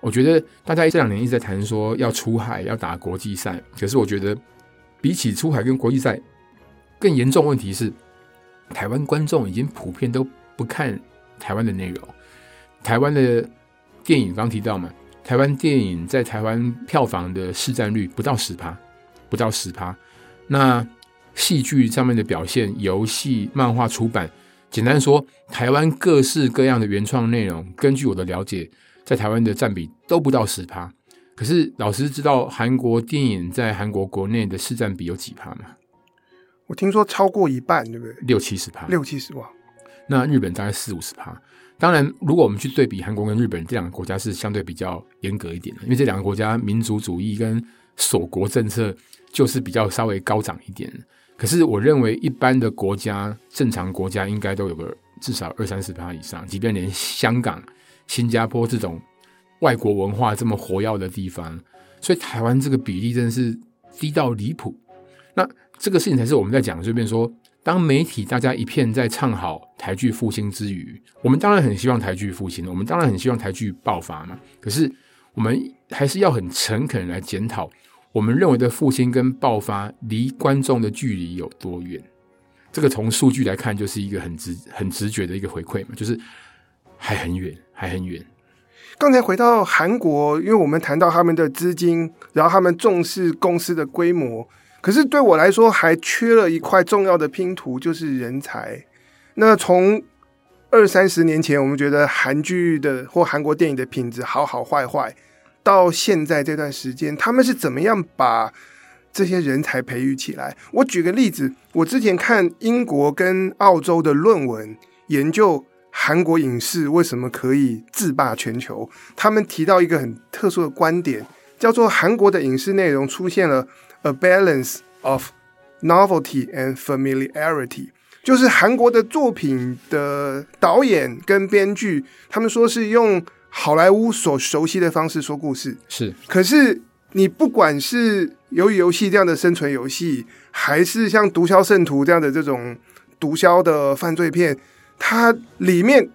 我觉得大家这两年一直在谈说要出海要打国际赛，可是我觉得比起出海跟国际赛更严重问题是，台湾观众已经普遍都不看台湾的内容，台湾的。电影刚提到嘛，台湾电影在台湾票房的市占率不到十趴，不到十趴。那戏剧上面的表现、游戏、漫画出版，简单说，台湾各式各样的原创内容，根据我的了解，在台湾的占比都不到十趴。可是老师知道韩国电影在韩国国内的市占比有几趴吗？我听说超过一半，对不对？六七十趴，六七十万。那日本大概四五十趴。当然，如果我们去对比韩国跟日本这两个国家，是相对比较严格一点的，因为这两个国家民族主义跟锁国政策就是比较稍微高涨一点。可是，我认为一般的国家，正常国家应该都有个至少二三十趴以上，即便连香港、新加坡这种外国文化这么活跃的地方，所以台湾这个比例真的是低到离谱。那这个事情才是我们在讲，这边说。当媒体大家一片在唱好台剧复兴之余，我们当然很希望台剧复兴，我们当然很希望台剧爆发嘛。可是我们还是要很诚恳来检讨，我们认为的复兴跟爆发离观众的距离有多远？这个从数据来看，就是一个很直、很直觉的一个回馈嘛，就是还很远，还很远。刚才回到韩国，因为我们谈到他们的资金，然后他们重视公司的规模。可是对我来说，还缺了一块重要的拼图，就是人才。那从二三十年前，我们觉得韩剧的或韩国电影的品质好好坏坏，到现在这段时间，他们是怎么样把这些人才培育起来？我举个例子，我之前看英国跟澳洲的论文，研究韩国影视为什么可以制霸全球。他们提到一个很特殊的观点，叫做韩国的影视内容出现了。A balance of novelty and familiarity，就是韩国的作品的导演跟编剧，他们说是用好莱坞所熟悉的方式说故事。是，可是你不管是鱿鱼游戏这样的生存游戏，还是像《毒枭圣徒》这样的这种毒枭的犯罪片，它里面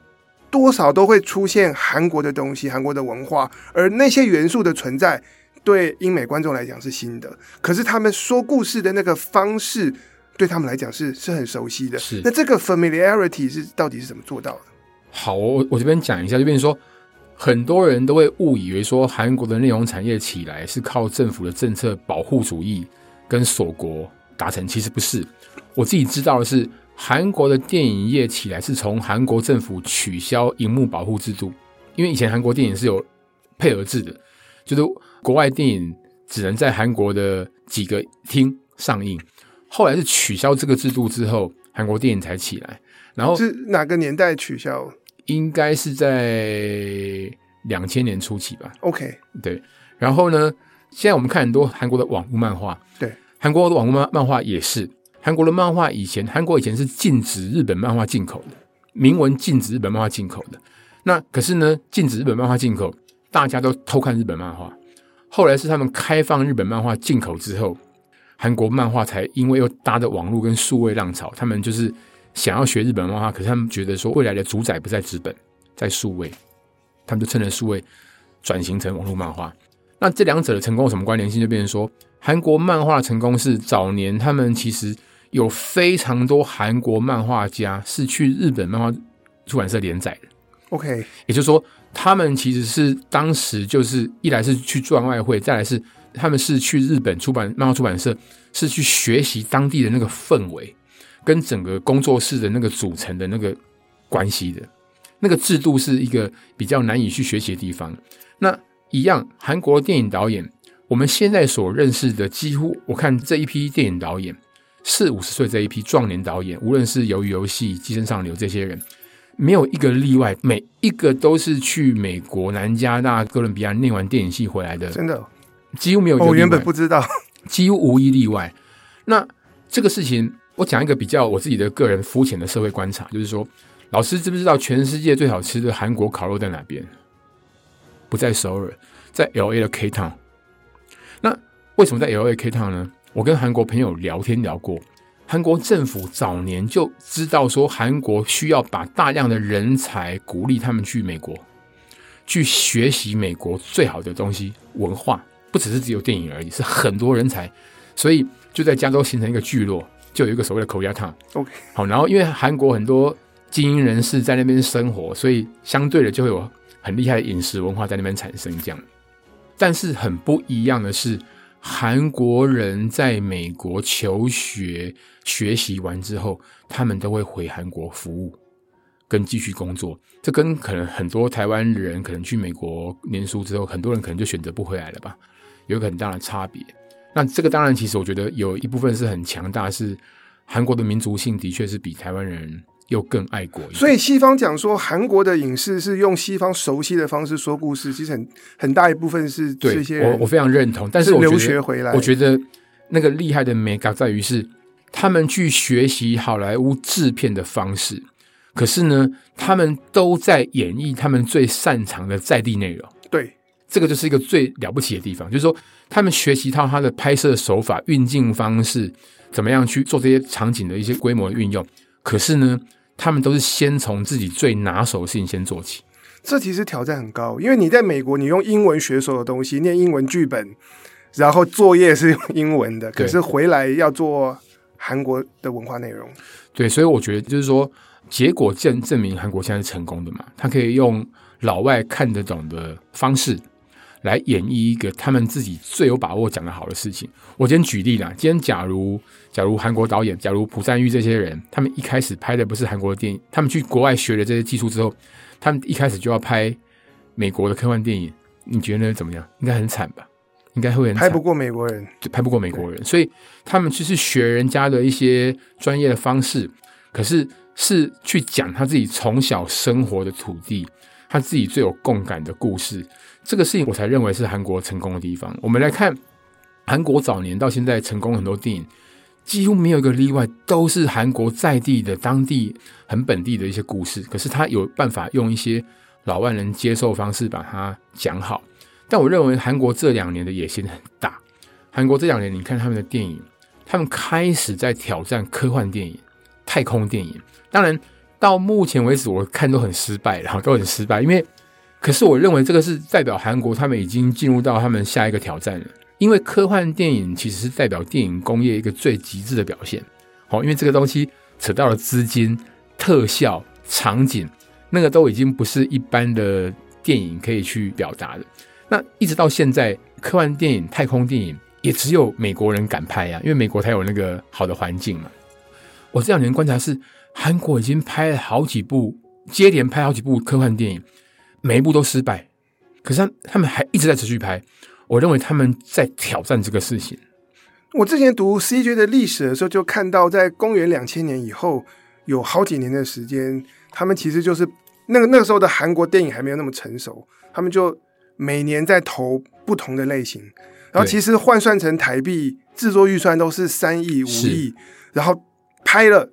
多少都会出现韩国的东西、韩国的文化，而那些元素的存在，对英美观众来讲是新的。可是他们说故事的那个方式，对他们来讲是是很熟悉的。是，那这个 familiarity 是到底是怎么做到的？好，我我这边讲一下，就变成说，很多人都会误以为说，韩国的内容产业起来是靠政府的政策保护主义跟锁国达成，其实不是。我自己知道的是，韩国的电影业起来是从韩国政府取消荧幕保护制度，因为以前韩国电影是有配额制的，就是国外电影只能在韩国的几个厅上映，后来是取消这个制度之后，韩国电影才起来。然后是哪个年代取消？应该是在两千年初期吧。OK，对。然后呢，现在我们看很多韩国的网络漫画，对，韩国的网络漫漫画也是。韩国的漫画以前，韩国以前是禁止日本漫画进口的，明文禁止日本漫画进口的。那可是呢，禁止日本漫画进口，大家都偷看日本漫画。后来是他们开放日本漫画进口之后，韩国漫画才因为又搭着网络跟数位浪潮，他们就是。想要学日本漫画，可是他们觉得说未来的主宰不在纸本，在数位，他们就趁着数位转型成网络漫画。那这两者的成功有什么关联性？就变成说，韩国漫画的成功是早年他们其实有非常多韩国漫画家是去日本漫画出版社连载的。OK，也就是说，他们其实是当时就是一来是去赚外汇，再来是他们是去日本出版漫画出版社，是去学习当地的那个氛围。跟整个工作室的那个组成的那个关系的，那个制度是一个比较难以去学习的地方。那一样，韩国电影导演，我们现在所认识的几乎，我看这一批电影导演，四五十岁这一批壮年导演，无论是鱿鱼游戏、寄生上流这些人，没有一个例外，每一个都是去美国、南加大、哥伦比亚念完电影系回来的，真的几乎没有。我原本不知道，几乎无一例外。那这个事情。我讲一个比较我自己的个人肤浅的社会观察，就是说，老师知不知道全世界最好吃的韩国烤肉在哪边？不在首尔，在 LA 的 K Town。那为什么在 LA K Town 呢？我跟韩国朋友聊天聊过，韩国政府早年就知道说，韩国需要把大量的人才鼓励他们去美国，去学习美国最好的东西文化，不只是只有电影而已，是很多人才，所以就在加州形成一个聚落。就有一个所谓的 Korea Town，OK，好，然后因为韩国很多精英人士在那边生活，所以相对的就会有很厉害的饮食文化在那边产生。这样，但是很不一样的是，韩国人在美国求学学习完之后，他们都会回韩国服务跟继续工作。这跟可能很多台湾人可能去美国念书之后，很多人可能就选择不回来了吧，有一个很大的差别。那这个当然，其实我觉得有一部分是很强大，是韩国的民族性的确是比台湾人又更爱国。所以西方讲说韩国的影视是用西方熟悉的方式说故事，其实很很大一部分是这些人。我我非常认同，但是我留学回来，我觉得那个厉害的美感在于是他们去学习好莱坞制片的方式，可是呢，他们都在演绎他们最擅长的在地内容。对，这个就是一个最了不起的地方，就是说。他们学习到他的拍摄手法、运镜方式，怎么样去做这些场景的一些规模的运用。可是呢，他们都是先从自己最拿手的事情先做起。这其实挑战很高，因为你在美国，你用英文学所有东西，念英文剧本，然后作业是用英文的。可是回来要做韩国的文化内容。对，所以我觉得就是说，结果证证明韩国现在是成功的嘛。他可以用老外看得懂的方式。来演绎一个他们自己最有把握讲得好的事情。我今天举例啦，今天假如假如韩国导演，假如朴赞玉这些人，他们一开始拍的不是韩国的电影，他们去国外学了这些技术之后，他们一开始就要拍美国的科幻电影，你觉得怎么样？应该很惨吧？应该会很惨，拍不过美国人，就拍不过美国人。所以他们就是学人家的一些专业的方式，可是是去讲他自己从小生活的土地，他自己最有共感的故事。这个事情我才认为是韩国成功的地方。我们来看韩国早年到现在成功很多电影，几乎没有一个例外，都是韩国在地的、当地很本地的一些故事。可是他有办法用一些老外人接受方式把它讲好。但我认为韩国这两年的野心很大。韩国这两年，你看他们的电影，他们开始在挑战科幻电影、太空电影。当然。到目前为止，我看都很失败，然后都很失败。因为，可是我认为这个是代表韩国他们已经进入到他们下一个挑战了。因为科幻电影其实是代表电影工业一个最极致的表现。好，因为这个东西扯到了资金、特效、场景，那个都已经不是一般的电影可以去表达的。那一直到现在，科幻电影、太空电影也只有美国人敢拍呀，因为美国才有那个好的环境嘛。我这两年观察是，韩国已经拍了好几部，接连拍好几部科幻电影，每一部都失败，可是他他们还一直在持续拍。我认为他们在挑战这个事情。我之前读 CJ 的历史的时候，就看到在公元两千年以后，有好几年的时间，他们其实就是那个那个时候的韩国电影还没有那么成熟，他们就每年在投不同的类型，然后其实换算成台币制作预算都是三亿五亿，然后拍了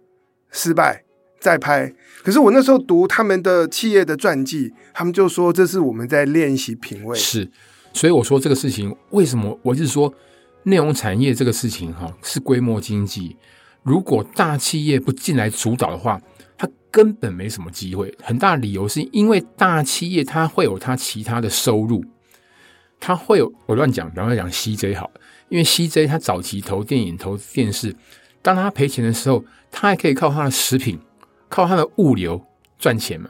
失败再拍。可是我那时候读他们的企业的传记，他们就说这是我们在练习品味。是，所以我说这个事情为什么我是说内容产业这个事情哈是规模经济，如果大企业不进来主导的话。它根本没什么机会，很大理由是因为大企业它会有它其他的收入，它会有我乱讲，然后讲 CJ 好，因为 CJ 它早期投电影投电视，当它赔钱的时候，它还可以靠它的食品，靠他的物流赚钱嘛。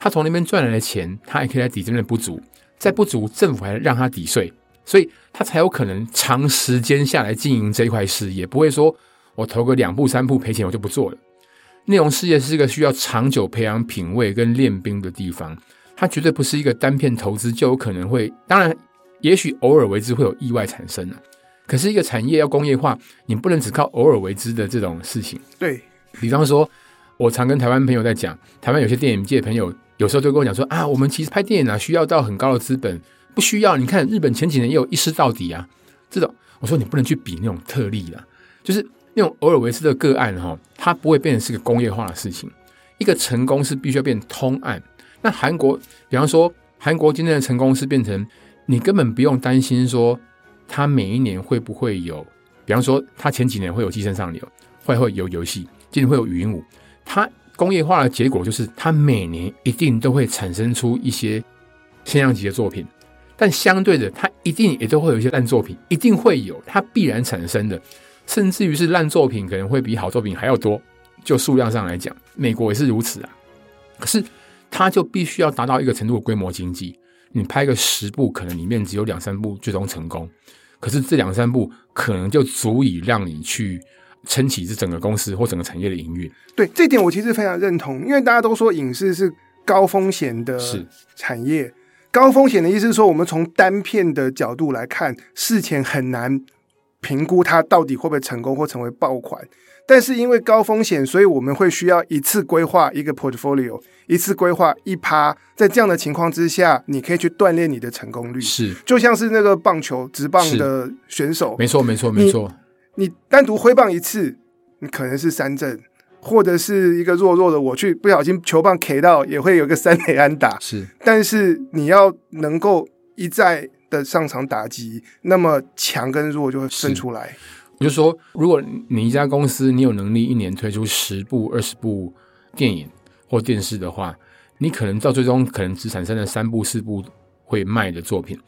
他从那边赚来的钱，他还可以来抵这边的不足，在不足政府还让他抵税，所以他才有可能长时间下来经营这一块事业，不会说我投个两步三步赔钱我就不做了。内容事业是一个需要长久培养品味跟练兵的地方，它绝对不是一个单片投资就有可能会。当然，也许偶尔为之会有意外产生啊。可是，一个产业要工业化，你不能只靠偶尔为之的这种事情。对，比方说，我常跟台湾朋友在讲，台湾有些电影界的朋友有时候就跟我讲说啊，我们其实拍电影啊需要到很高的资本，不需要。你看日本前几年也有一尸到底啊，这种我说你不能去比那种特例啦，就是。那种偶尔为之的个案哈，它不会变成是个工业化的事情。一个成功是必须要变通案。那韩国，比方说韩国今天的成功是变成你根本不用担心说它每一年会不会有，比方说它前几年会有寄生上流，会会有游戏，今年会有语音舞。它工业化的结果就是它每年一定都会产生出一些现象级的作品，但相对的，它一定也都会有一些烂作品，一定会有，它必然产生的。甚至于是烂作品可能会比好作品还要多，就数量上来讲，美国也是如此啊。可是，它就必须要达到一个程度的规模经济。你拍个十部，可能里面只有两三部最终成功，可是这两三部可能就足以让你去撑起这整个公司或整个产业的营运。对，这点我其实非常认同，因为大家都说影视是高风险的产业。高风险的意思是说，我们从单片的角度来看，事前很难。评估它到底会不会成功或成为爆款，但是因为高风险，所以我们会需要一次规划一个 portfolio，一次规划一趴。在这样的情况之下，你可以去锻炼你的成功率。是，就像是那个棒球直棒的选手，没错，没错，没错。你单独挥棒一次，你可能是三振，或者是一个弱弱的我去不小心球棒 K 到，也会有一个三垒安打。是，但是你要能够一再。的上场打击，那么强跟弱就会分出来。我就说，如果你一家公司，你有能力一年推出十部、二十部电影或电视的话，你可能到最终可能只产生了三部、四部会卖的作品。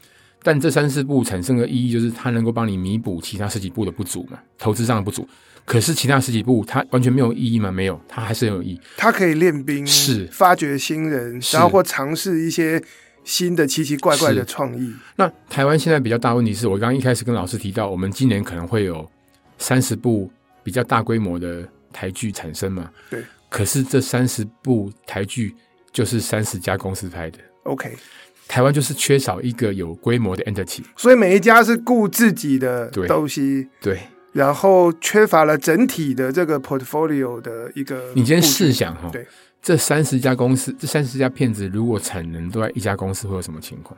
但这三四部产生的意义，就是它能够帮你弥补其他十几部的不足嘛，投资上的不足。可是其他十几部它完全没有意义吗？没有，它还是很有意义。它可以练兵，是发掘新人，然后或尝试一些。新的奇奇怪怪的创意。那台湾现在比较大问题是，我刚刚一开始跟老师提到，我们今年可能会有三十部比较大规模的台剧产生嘛？对。可是这三十部台剧就是三十家公司拍的。OK。台湾就是缺少一个有规模的 entity，所以每一家是顾自己的东西。对。对然后缺乏了整体的这个 portfolio 的一个。你今天试想哈。对。这三十家公司，这三十家片子，如果产能都在一家公司，会有什么情况？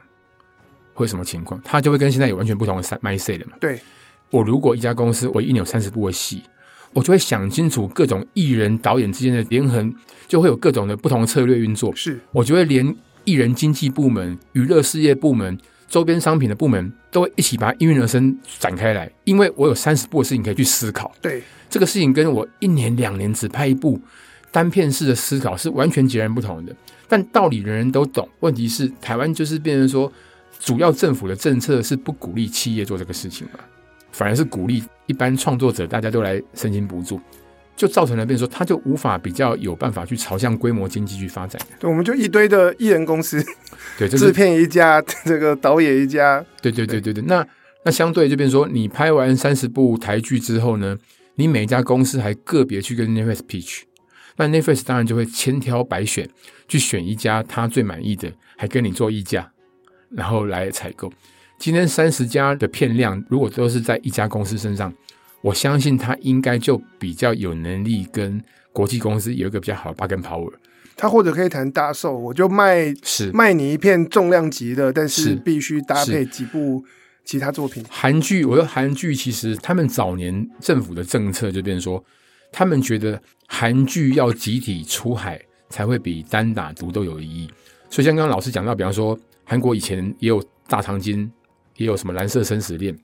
会有什么情况？它就会跟现在有完全不同的 mindset 的嘛？对，我如果一家公司，我一年有三十部的戏，我就会想清楚各种艺人、导演之间的连横，就会有各种的不同的策略运作。是，我就会连艺人经纪部门、娱乐事业部门、周边商品的部门，都会一起把它应运而生展开来，因为我有三十部的事情可以去思考。对，这个事情跟我一年两年只拍一部。单片式的思考是完全截然不同的。但道理人人都懂，问题是台湾就是变成说，主要政府的政策是不鼓励企业做这个事情嘛，反而是鼓励一般创作者大家都来申请补助。就造成了，变成说他就无法比较有办法去朝向规模经济去发展。对，我们就一堆的艺人公司，对，制、就是、片一家，这个导演一家。对对对对对。那那相对就变说，你拍完三十部台剧之后呢，你每一家公司还个别去跟 Netflix pitch，那 Netflix 当然就会千挑百选，去选一家他最满意的，还跟你做议价，然后来采购。今天三十家的片量，如果都是在一家公司身上。我相信他应该就比较有能力跟国际公司有一个比较好的 bargain power。他或者可以谈大售，我就卖是卖你一片重量级的，但是必须搭配几部其他作品。韩剧，我说韩剧其实他们早年政府的政策就变成说，他们觉得韩剧要集体出海才会比单打独斗有意义。所以像刚刚老师讲到，比方说韩国以前也有大长今，也有什么蓝色生死恋、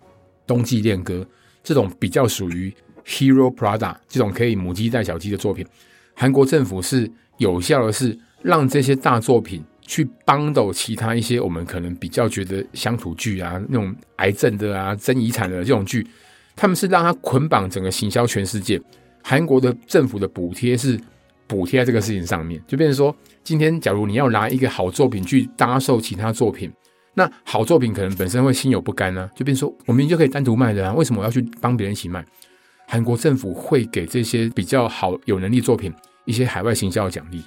冬季恋歌。这种比较属于 hero product 这种可以母鸡带小鸡的作品，韩国政府是有效的是让这些大作品去帮到其他一些我们可能比较觉得乡土剧啊那种癌症的啊争遗产的这种剧，他们是让它捆绑整个行销全世界。韩国的政府的补贴是补贴在这个事情上面，就变成说，今天假如你要拿一个好作品去搭售其他作品。那好作品可能本身会心有不甘呢、啊，就变说我明明就可以单独卖的啊，为什么我要去帮别人一起卖？韩国政府会给这些比较好有能力作品一些海外行销的奖励，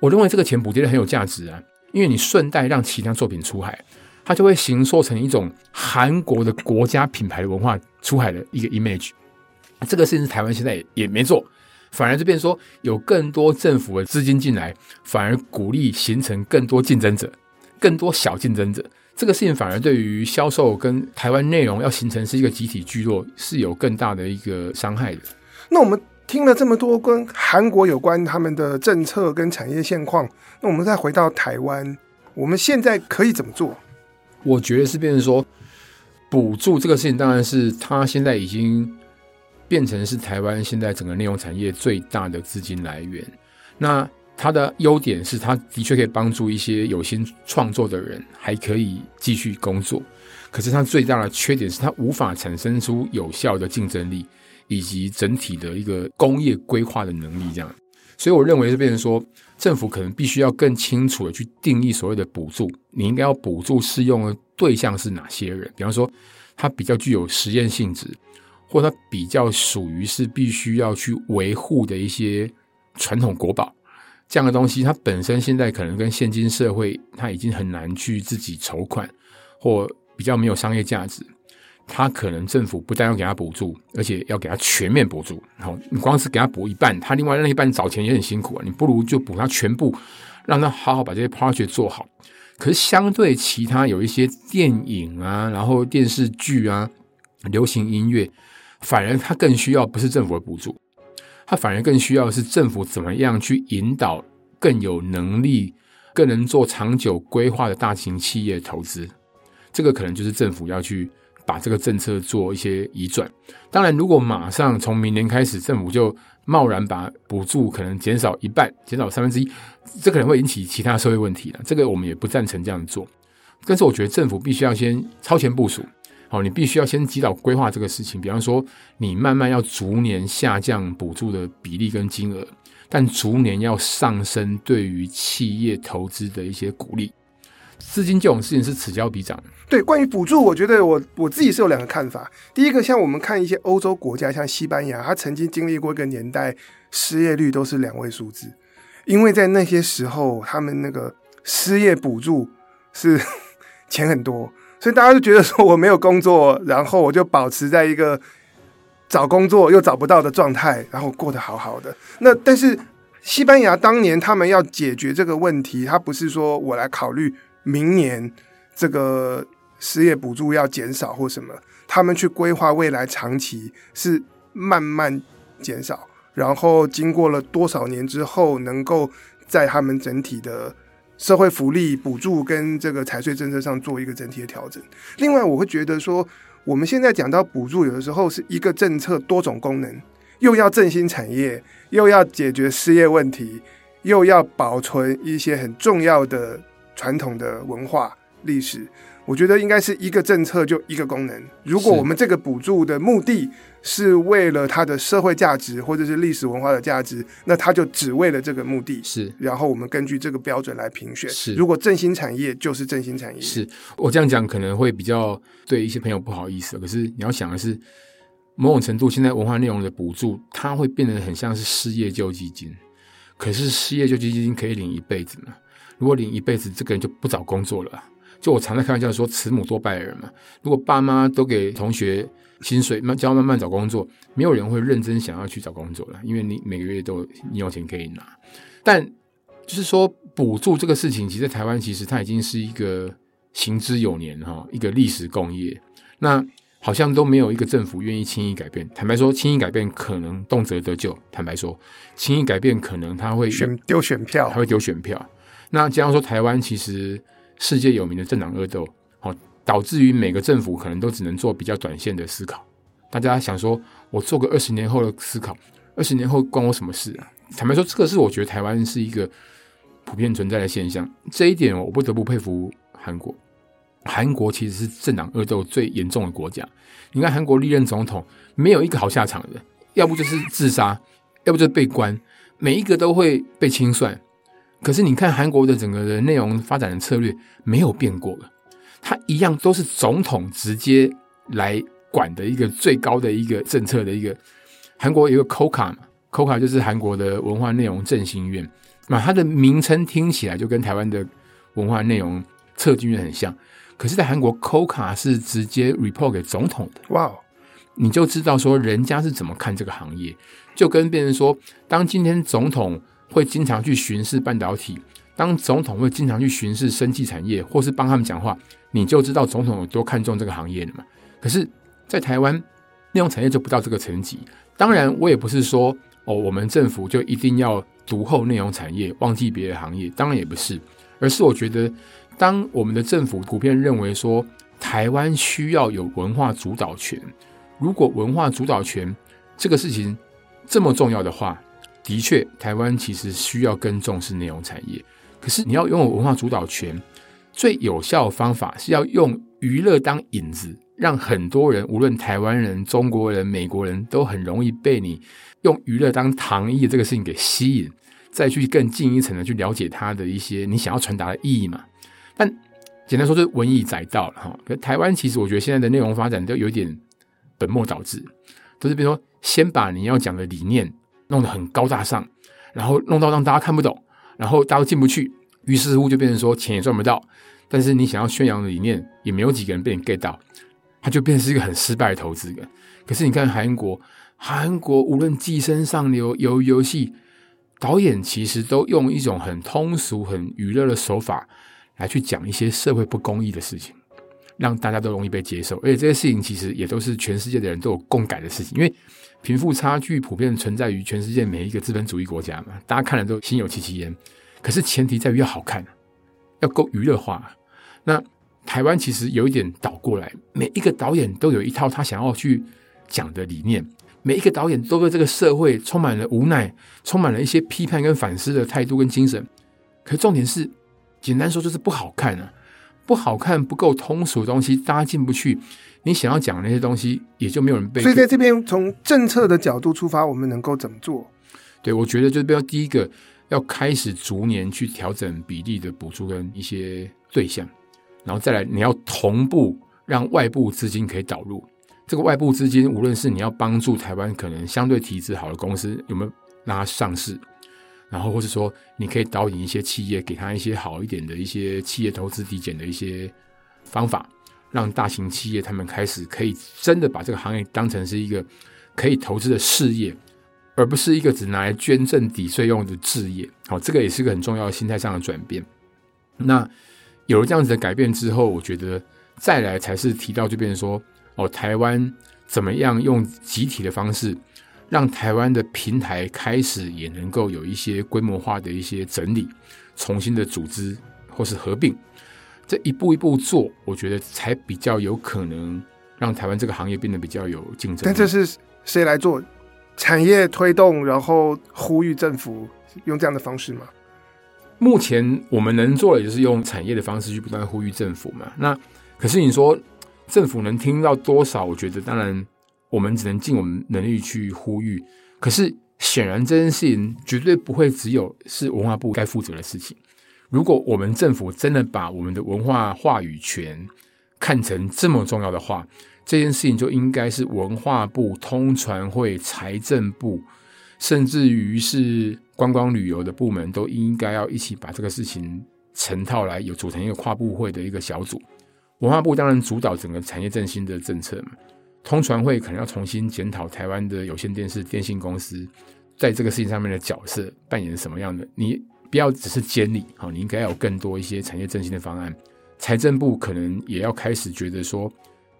我认为这个钱补贴的很有价值啊，因为你顺带让其他作品出海，它就会形塑成一种韩国的国家品牌文化出海的一个 image。这个事情台湾现在也也没做，反而就变说有更多政府的资金进来，反而鼓励形成更多竞争者，更多小竞争者。这个事情反而对于销售跟台湾内容要形成是一个集体聚落，是有更大的一个伤害的。那我们听了这么多跟韩国有关他们的政策跟产业现况，那我们再回到台湾，我们现在可以怎么做？我觉得是变成说，补助这个事情，当然是它现在已经变成是台湾现在整个内容产业最大的资金来源。那它的优点是，它的确可以帮助一些有心创作的人，还可以继续工作。可是它最大的缺点是，它无法产生出有效的竞争力，以及整体的一个工业规划的能力。这样，所以我认为是变成说，政府可能必须要更清楚的去定义所谓的补助，你应该要补助适用的对象是哪些人？比方说，它比较具有实验性质，或它比较属于是必须要去维护的一些传统国宝。这样的东西，它本身现在可能跟现今社会，它已经很难去自己筹款，或比较没有商业价值。它可能政府不但要给他补助，而且要给他全面补助。好，你光是给他补一半，他另外那一半找钱也很辛苦。你不如就补他全部，让他好好把这些 project 做好。可是相对其他有一些电影啊，然后电视剧啊，流行音乐，反而他更需要不是政府的补助。它反而更需要的是政府怎么样去引导更有能力、更能做长久规划的大型企业投资，这个可能就是政府要去把这个政策做一些移转。当然，如果马上从明年开始，政府就贸然把补助可能减少一半、减少三分之一，这可能会引起其他社会问题了。这个我们也不赞成这样做。但是，我觉得政府必须要先超前部署。好，你必须要先及早规划这个事情。比方说，你慢慢要逐年下降补助的比例跟金额，但逐年要上升对于企业投资的一些鼓励。资金这种事情是此消彼长。对，关于补助，我觉得我我自己是有两个看法。第一个，像我们看一些欧洲国家，像西班牙，它曾经经历过一个年代，失业率都是两位数字，因为在那些时候，他们那个失业补助是 钱很多。所以大家就觉得说我没有工作，然后我就保持在一个找工作又找不到的状态，然后过得好好的。那但是西班牙当年他们要解决这个问题，他不是说我来考虑明年这个失业补助要减少或什么，他们去规划未来长期是慢慢减少，然后经过了多少年之后，能够在他们整体的。社会福利补助跟这个财税政策上做一个整体的调整。另外，我会觉得说，我们现在讲到补助，有的时候是一个政策多种功能，又要振兴产业，又要解决失业问题，又要保存一些很重要的传统的文化历史。我觉得应该是一个政策就一个功能。如果我们这个补助的目的是为了它的社会价值或者是历史文化的价值，那它就只为了这个目的。是，然后我们根据这个标准来评选。是，如果振兴产业就是振兴产业。是，我这样讲可能会比较对一些朋友不好意思，可是你要想的是，某种程度现在文化内容的补助，它会变得很像是失业救济金。可是失业救济金可以领一辈子嘛？如果领一辈子，这个人就不找工作了。就我常在开玩笑说，慈母多败儿嘛。如果爸妈都给同学薪水，慢教慢慢找工作，没有人会认真想要去找工作了，因为你每个月都你有钱可以拿。但就是说，补助这个事情，其实在台湾其实它已经是一个行之有年哈，一个历史工业。那好像都没有一个政府愿意轻易改变。坦白说，轻易改变可能动辄得咎。坦白说，轻易改变可能他会选丢选票，他会丢选票。那假如说，台湾其实。世界有名的政党恶斗，好，导致于每个政府可能都只能做比较短线的思考。大家想说，我做个二十年后的思考，二十年后关我什么事啊？坦白说，这个是我觉得台湾是一个普遍存在的现象。这一点我不得不佩服韩国。韩国其实是政党恶斗最严重的国家。你看，韩国历任总统没有一个好下场的，要不就是自杀，要不就是被关，每一个都会被清算。可是你看韩国的整个的内容发展的策略没有变过了，它一样都是总统直接来管的一个最高的一个政策的一个。韩国有一个 KOCA 嘛，KOCA 就是韩国的文化内容振兴院，那它的名称听起来就跟台湾的文化内容策进院很像。可是，在韩国 KOCA 是直接 report 给总统的，哇，你就知道说人家是怎么看这个行业，就跟别人说，当今天总统。会经常去巡视半导体，当总统会经常去巡视生技产业，或是帮他们讲话，你就知道总统有多看重这个行业了嘛。可是，在台湾内容产业就不到这个层级。当然，我也不是说哦，我们政府就一定要独厚内容产业，忘记别的行业。当然也不是，而是我觉得，当我们的政府普遍认为说台湾需要有文化主导权，如果文化主导权这个事情这么重要的话。的确，台湾其实需要更重视内容产业。可是，你要拥有文化主导权，最有效的方法是要用娱乐当引子，让很多人，无论台湾人、中国人、美国人都很容易被你用娱乐当糖衣这个事情给吸引，再去更进一层的去了解它的一些你想要传达的意义嘛。但简单说，就是文艺载道了哈。可台湾其实，我觉得现在的内容发展都有点本末倒置，都是比如说，先把你要讲的理念。弄得很高大上，然后弄到让大家看不懂，然后大家都进不去，于是乎就变成说钱也赚不到，但是你想要宣扬的理念也没有几个人被你 get 到，它就变成是一个很失败的投资。可是你看韩国，韩国无论《寄生上流》、游游戏，导演其实都用一种很通俗、很娱乐的手法来去讲一些社会不公义的事情，让大家都容易被接受，而且这些事情其实也都是全世界的人都有共感的事情，因为。贫富差距普遍存在于全世界每一个资本主义国家嘛，大家看了都心有戚戚焉。可是前提在于要好看，要够娱乐化。那台湾其实有一点倒过来，每一个导演都有一套他想要去讲的理念，每一个导演都对这个社会充满了无奈，充满了一些批判跟反思的态度跟精神。可是重点是，简单说就是不好看啊，不好看，不够通俗的东西，大家进不去。你想要讲的那些东西，也就没有人背。所以在这边从政策的角度出发，我们能够怎么做？对，我觉得就是要第一个要开始逐年去调整比例的补助跟一些对象，然后再来你要同步让外部资金可以导入。这个外部资金，无论是你要帮助台湾可能相对体质好的公司有没有让它上市，然后或是说你可以导引一些企业，给他一些好一点的一些企业投资抵减的一些方法。让大型企业他们开始可以真的把这个行业当成是一个可以投资的事业，而不是一个只拿来捐赠抵税用的事业。好，这个也是个很重要的心态上的转变。那有了这样子的改变之后，我觉得再来才是提到就变成说，哦，台湾怎么样用集体的方式，让台湾的平台开始也能够有一些规模化的一些整理，重新的组织或是合并。这一步一步做，我觉得才比较有可能让台湾这个行业变得比较有竞争力。但这是谁来做？产业推动，然后呼吁政府用这样的方式吗？目前我们能做的就是用产业的方式去不断呼吁政府嘛。那可是你说政府能听到多少？我觉得当然我们只能尽我们能力去呼吁。可是显然这件事情绝对不会只有是文化部该负责的事情。如果我们政府真的把我们的文化话语权看成这么重要的话，这件事情就应该是文化部、通传会、财政部，甚至于是观光旅游的部门，都应该要一起把这个事情成套来，有组成一个跨部会的一个小组。文化部当然主导整个产业振兴的政策，通传会可能要重新检讨台湾的有线电视、电信公司在这个事情上面的角色扮演什么样的你。不要只是监理，好，你应该有更多一些产业振兴的方案。财政部可能也要开始觉得说，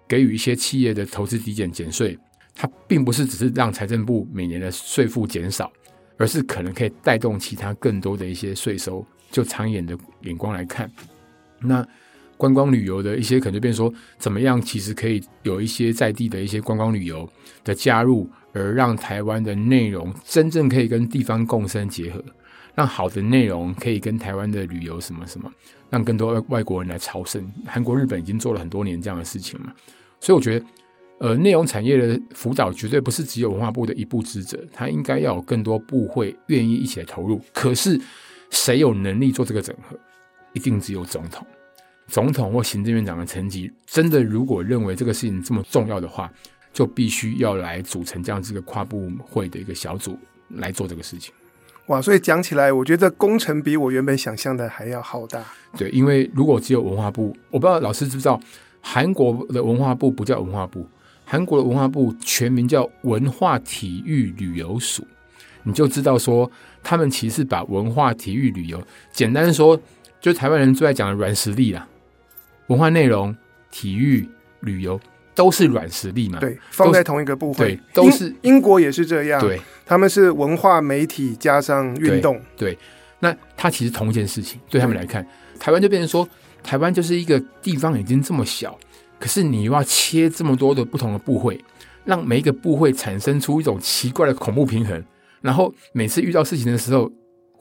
给予一些企业的投资抵减减税，它并不是只是让财政部每年的税负减少，而是可能可以带动其他更多的一些税收。就长远的眼光来看，那观光旅游的一些可能就变说，怎么样其实可以有一些在地的一些观光旅游的加入，而让台湾的内容真正可以跟地方共生结合。让好的内容可以跟台湾的旅游什么什么，让更多外外国人来朝圣。韩国、日本已经做了很多年这样的事情嘛，所以我觉得，呃，内容产业的辅导绝对不是只有文化部的一步之责，它应该要有更多部会愿意一起来投入。可是，谁有能力做这个整合？一定只有总统、总统或行政院长的层级。真的，如果认为这个事情这么重要的话，就必须要来组成这样子一个跨部会的一个小组来做这个事情。哇，所以讲起来，我觉得工程比我原本想象的还要浩大。对，因为如果只有文化部，我不知道老师知不知道，韩国的文化部不叫文化部，韩国的文化部全名叫文化体育旅游署，你就知道说，他们其实把文化体育旅游，简单说，就台湾人最爱讲的软实力啦，文化内容、体育、旅游。都是软实力嘛？对，放在同一个部分。对，都是英，英国也是这样。对，他们是文化媒体加上运动。对，对，那它其实同一件事情，对他们来看，台湾就变成说，台湾就是一个地方已经这么小，可是你又要切这么多的不同的部会，让每一个部会产生出一种奇怪的恐怖平衡，然后每次遇到事情的时候。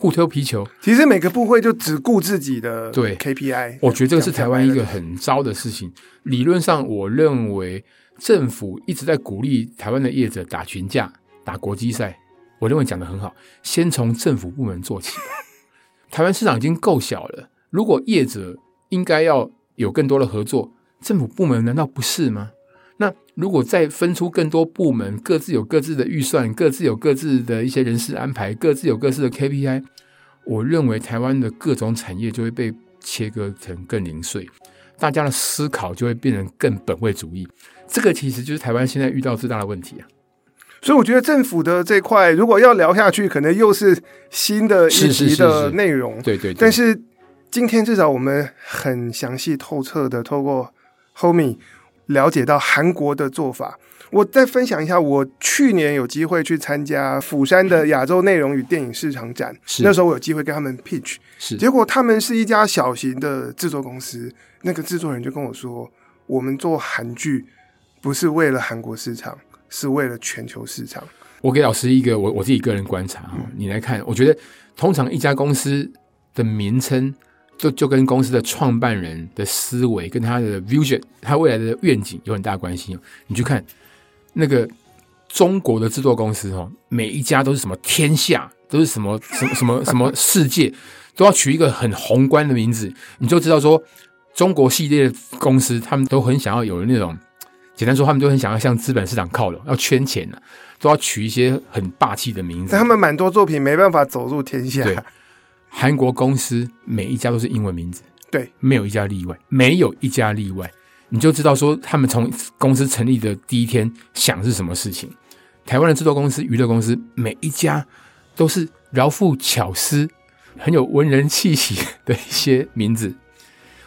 互推皮球，其实每个部会就只顾自己的对 KPI。我觉得这个是台湾一个很糟的事情。理论上，我认为政府一直在鼓励台湾的业者打群架、打国际赛。我认为讲的很好，先从政府部门做起。台湾市场已经够小了，如果业者应该要有更多的合作，政府部门难道不是吗？那如果再分出更多部门，各自有各自的预算，各自有各自的一些人事安排，各自有各自的 KPI，我认为台湾的各种产业就会被切割成更零碎，大家的思考就会变成更本位主义。这个其实就是台湾现在遇到最大的问题啊！所以我觉得政府的这块如果要聊下去，可能又是新的一集的内容。对对。但是今天至少我们很详细透彻的透过 Homi。了解到韩国的做法，我再分享一下。我去年有机会去参加釜山的亚洲内容与电影市场展，是那时候我有机会跟他们 pitch，是结果他们是一家小型的制作公司，那个制作人就跟我说：“我们做韩剧不是为了韩国市场，是为了全球市场。”我给老师一个我我自己个人观察你来看，我觉得通常一家公司的名称。就就跟公司的创办人的思维跟他的 vision，他未来的愿景有很大关系。你去看那个中国的制作公司哦，每一家都是什么天下，都是什么 什么什么什么世界，都要取一个很宏观的名字，你就知道说中国系列的公司，他们都很想要有那种，简单说，他们都很想要向资本市场靠拢，要圈钱呢，都要取一些很霸气的名字。但他们蛮多作品没办法走入天下。韩国公司每一家都是英文名字，对，没有一家例外，没有一家例外，你就知道说他们从公司成立的第一天想是什么事情。台湾的制作公司、娱乐公司，每一家都是饶富巧思、很有文人气息的一些名字。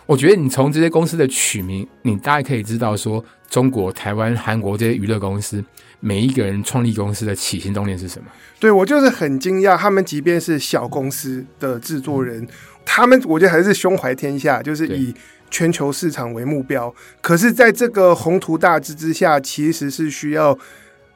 我觉得你从这些公司的取名，你大概可以知道说，中国、台湾、韩国这些娱乐公司，每一个人创立公司的起心动念是什么？对，我就是很惊讶，他们即便是小公司的制作人，嗯、他们我觉得还是胸怀天下，就是以全球市场为目标。可是，在这个宏图大志之下，其实是需要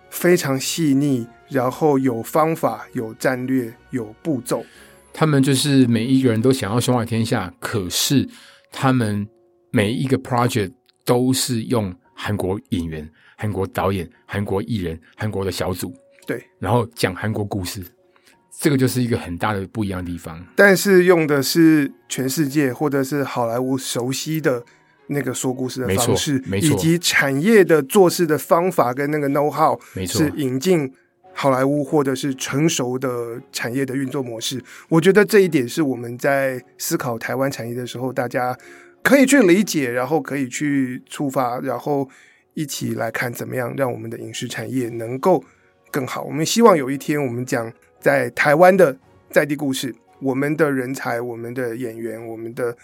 非常细腻，然后有方法、有战略、有步骤。他们就是每一个人都想要胸怀天下，可是他们每一个 project 都是用韩国演员、韩国导演、韩国艺人、韩国的小组，对，然后讲韩国故事，这个就是一个很大的不一样的地方。但是用的是全世界或者是好莱坞熟悉的那个说故事的方式，没错，以及产业的做事的方法跟那个 know how，没错，是引进。好莱坞或者是成熟的产业的运作模式，我觉得这一点是我们在思考台湾产业的时候，大家可以去理解，然后可以去出发，然后一起来看怎么样让我们的影视产业能够更好。我们希望有一天，我们讲在台湾的在地故事，我们的人才、我们的演员、我们的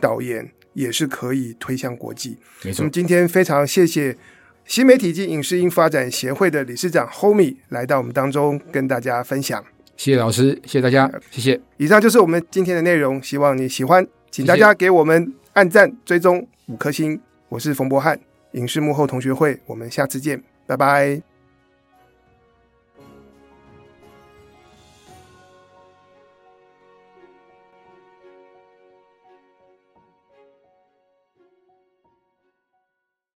导演也是可以推向国际。没错。我们今天非常谢谢。新媒体及影视音发展协会的理事长 Homie 来到我们当中，跟大家分享。谢谢老师，谢谢大家，谢谢。以上就是我们今天的内容，希望你喜欢，请大家给我们暗赞、追踪五颗星。我是冯博翰，影视幕后同学会，我们下次见，拜拜。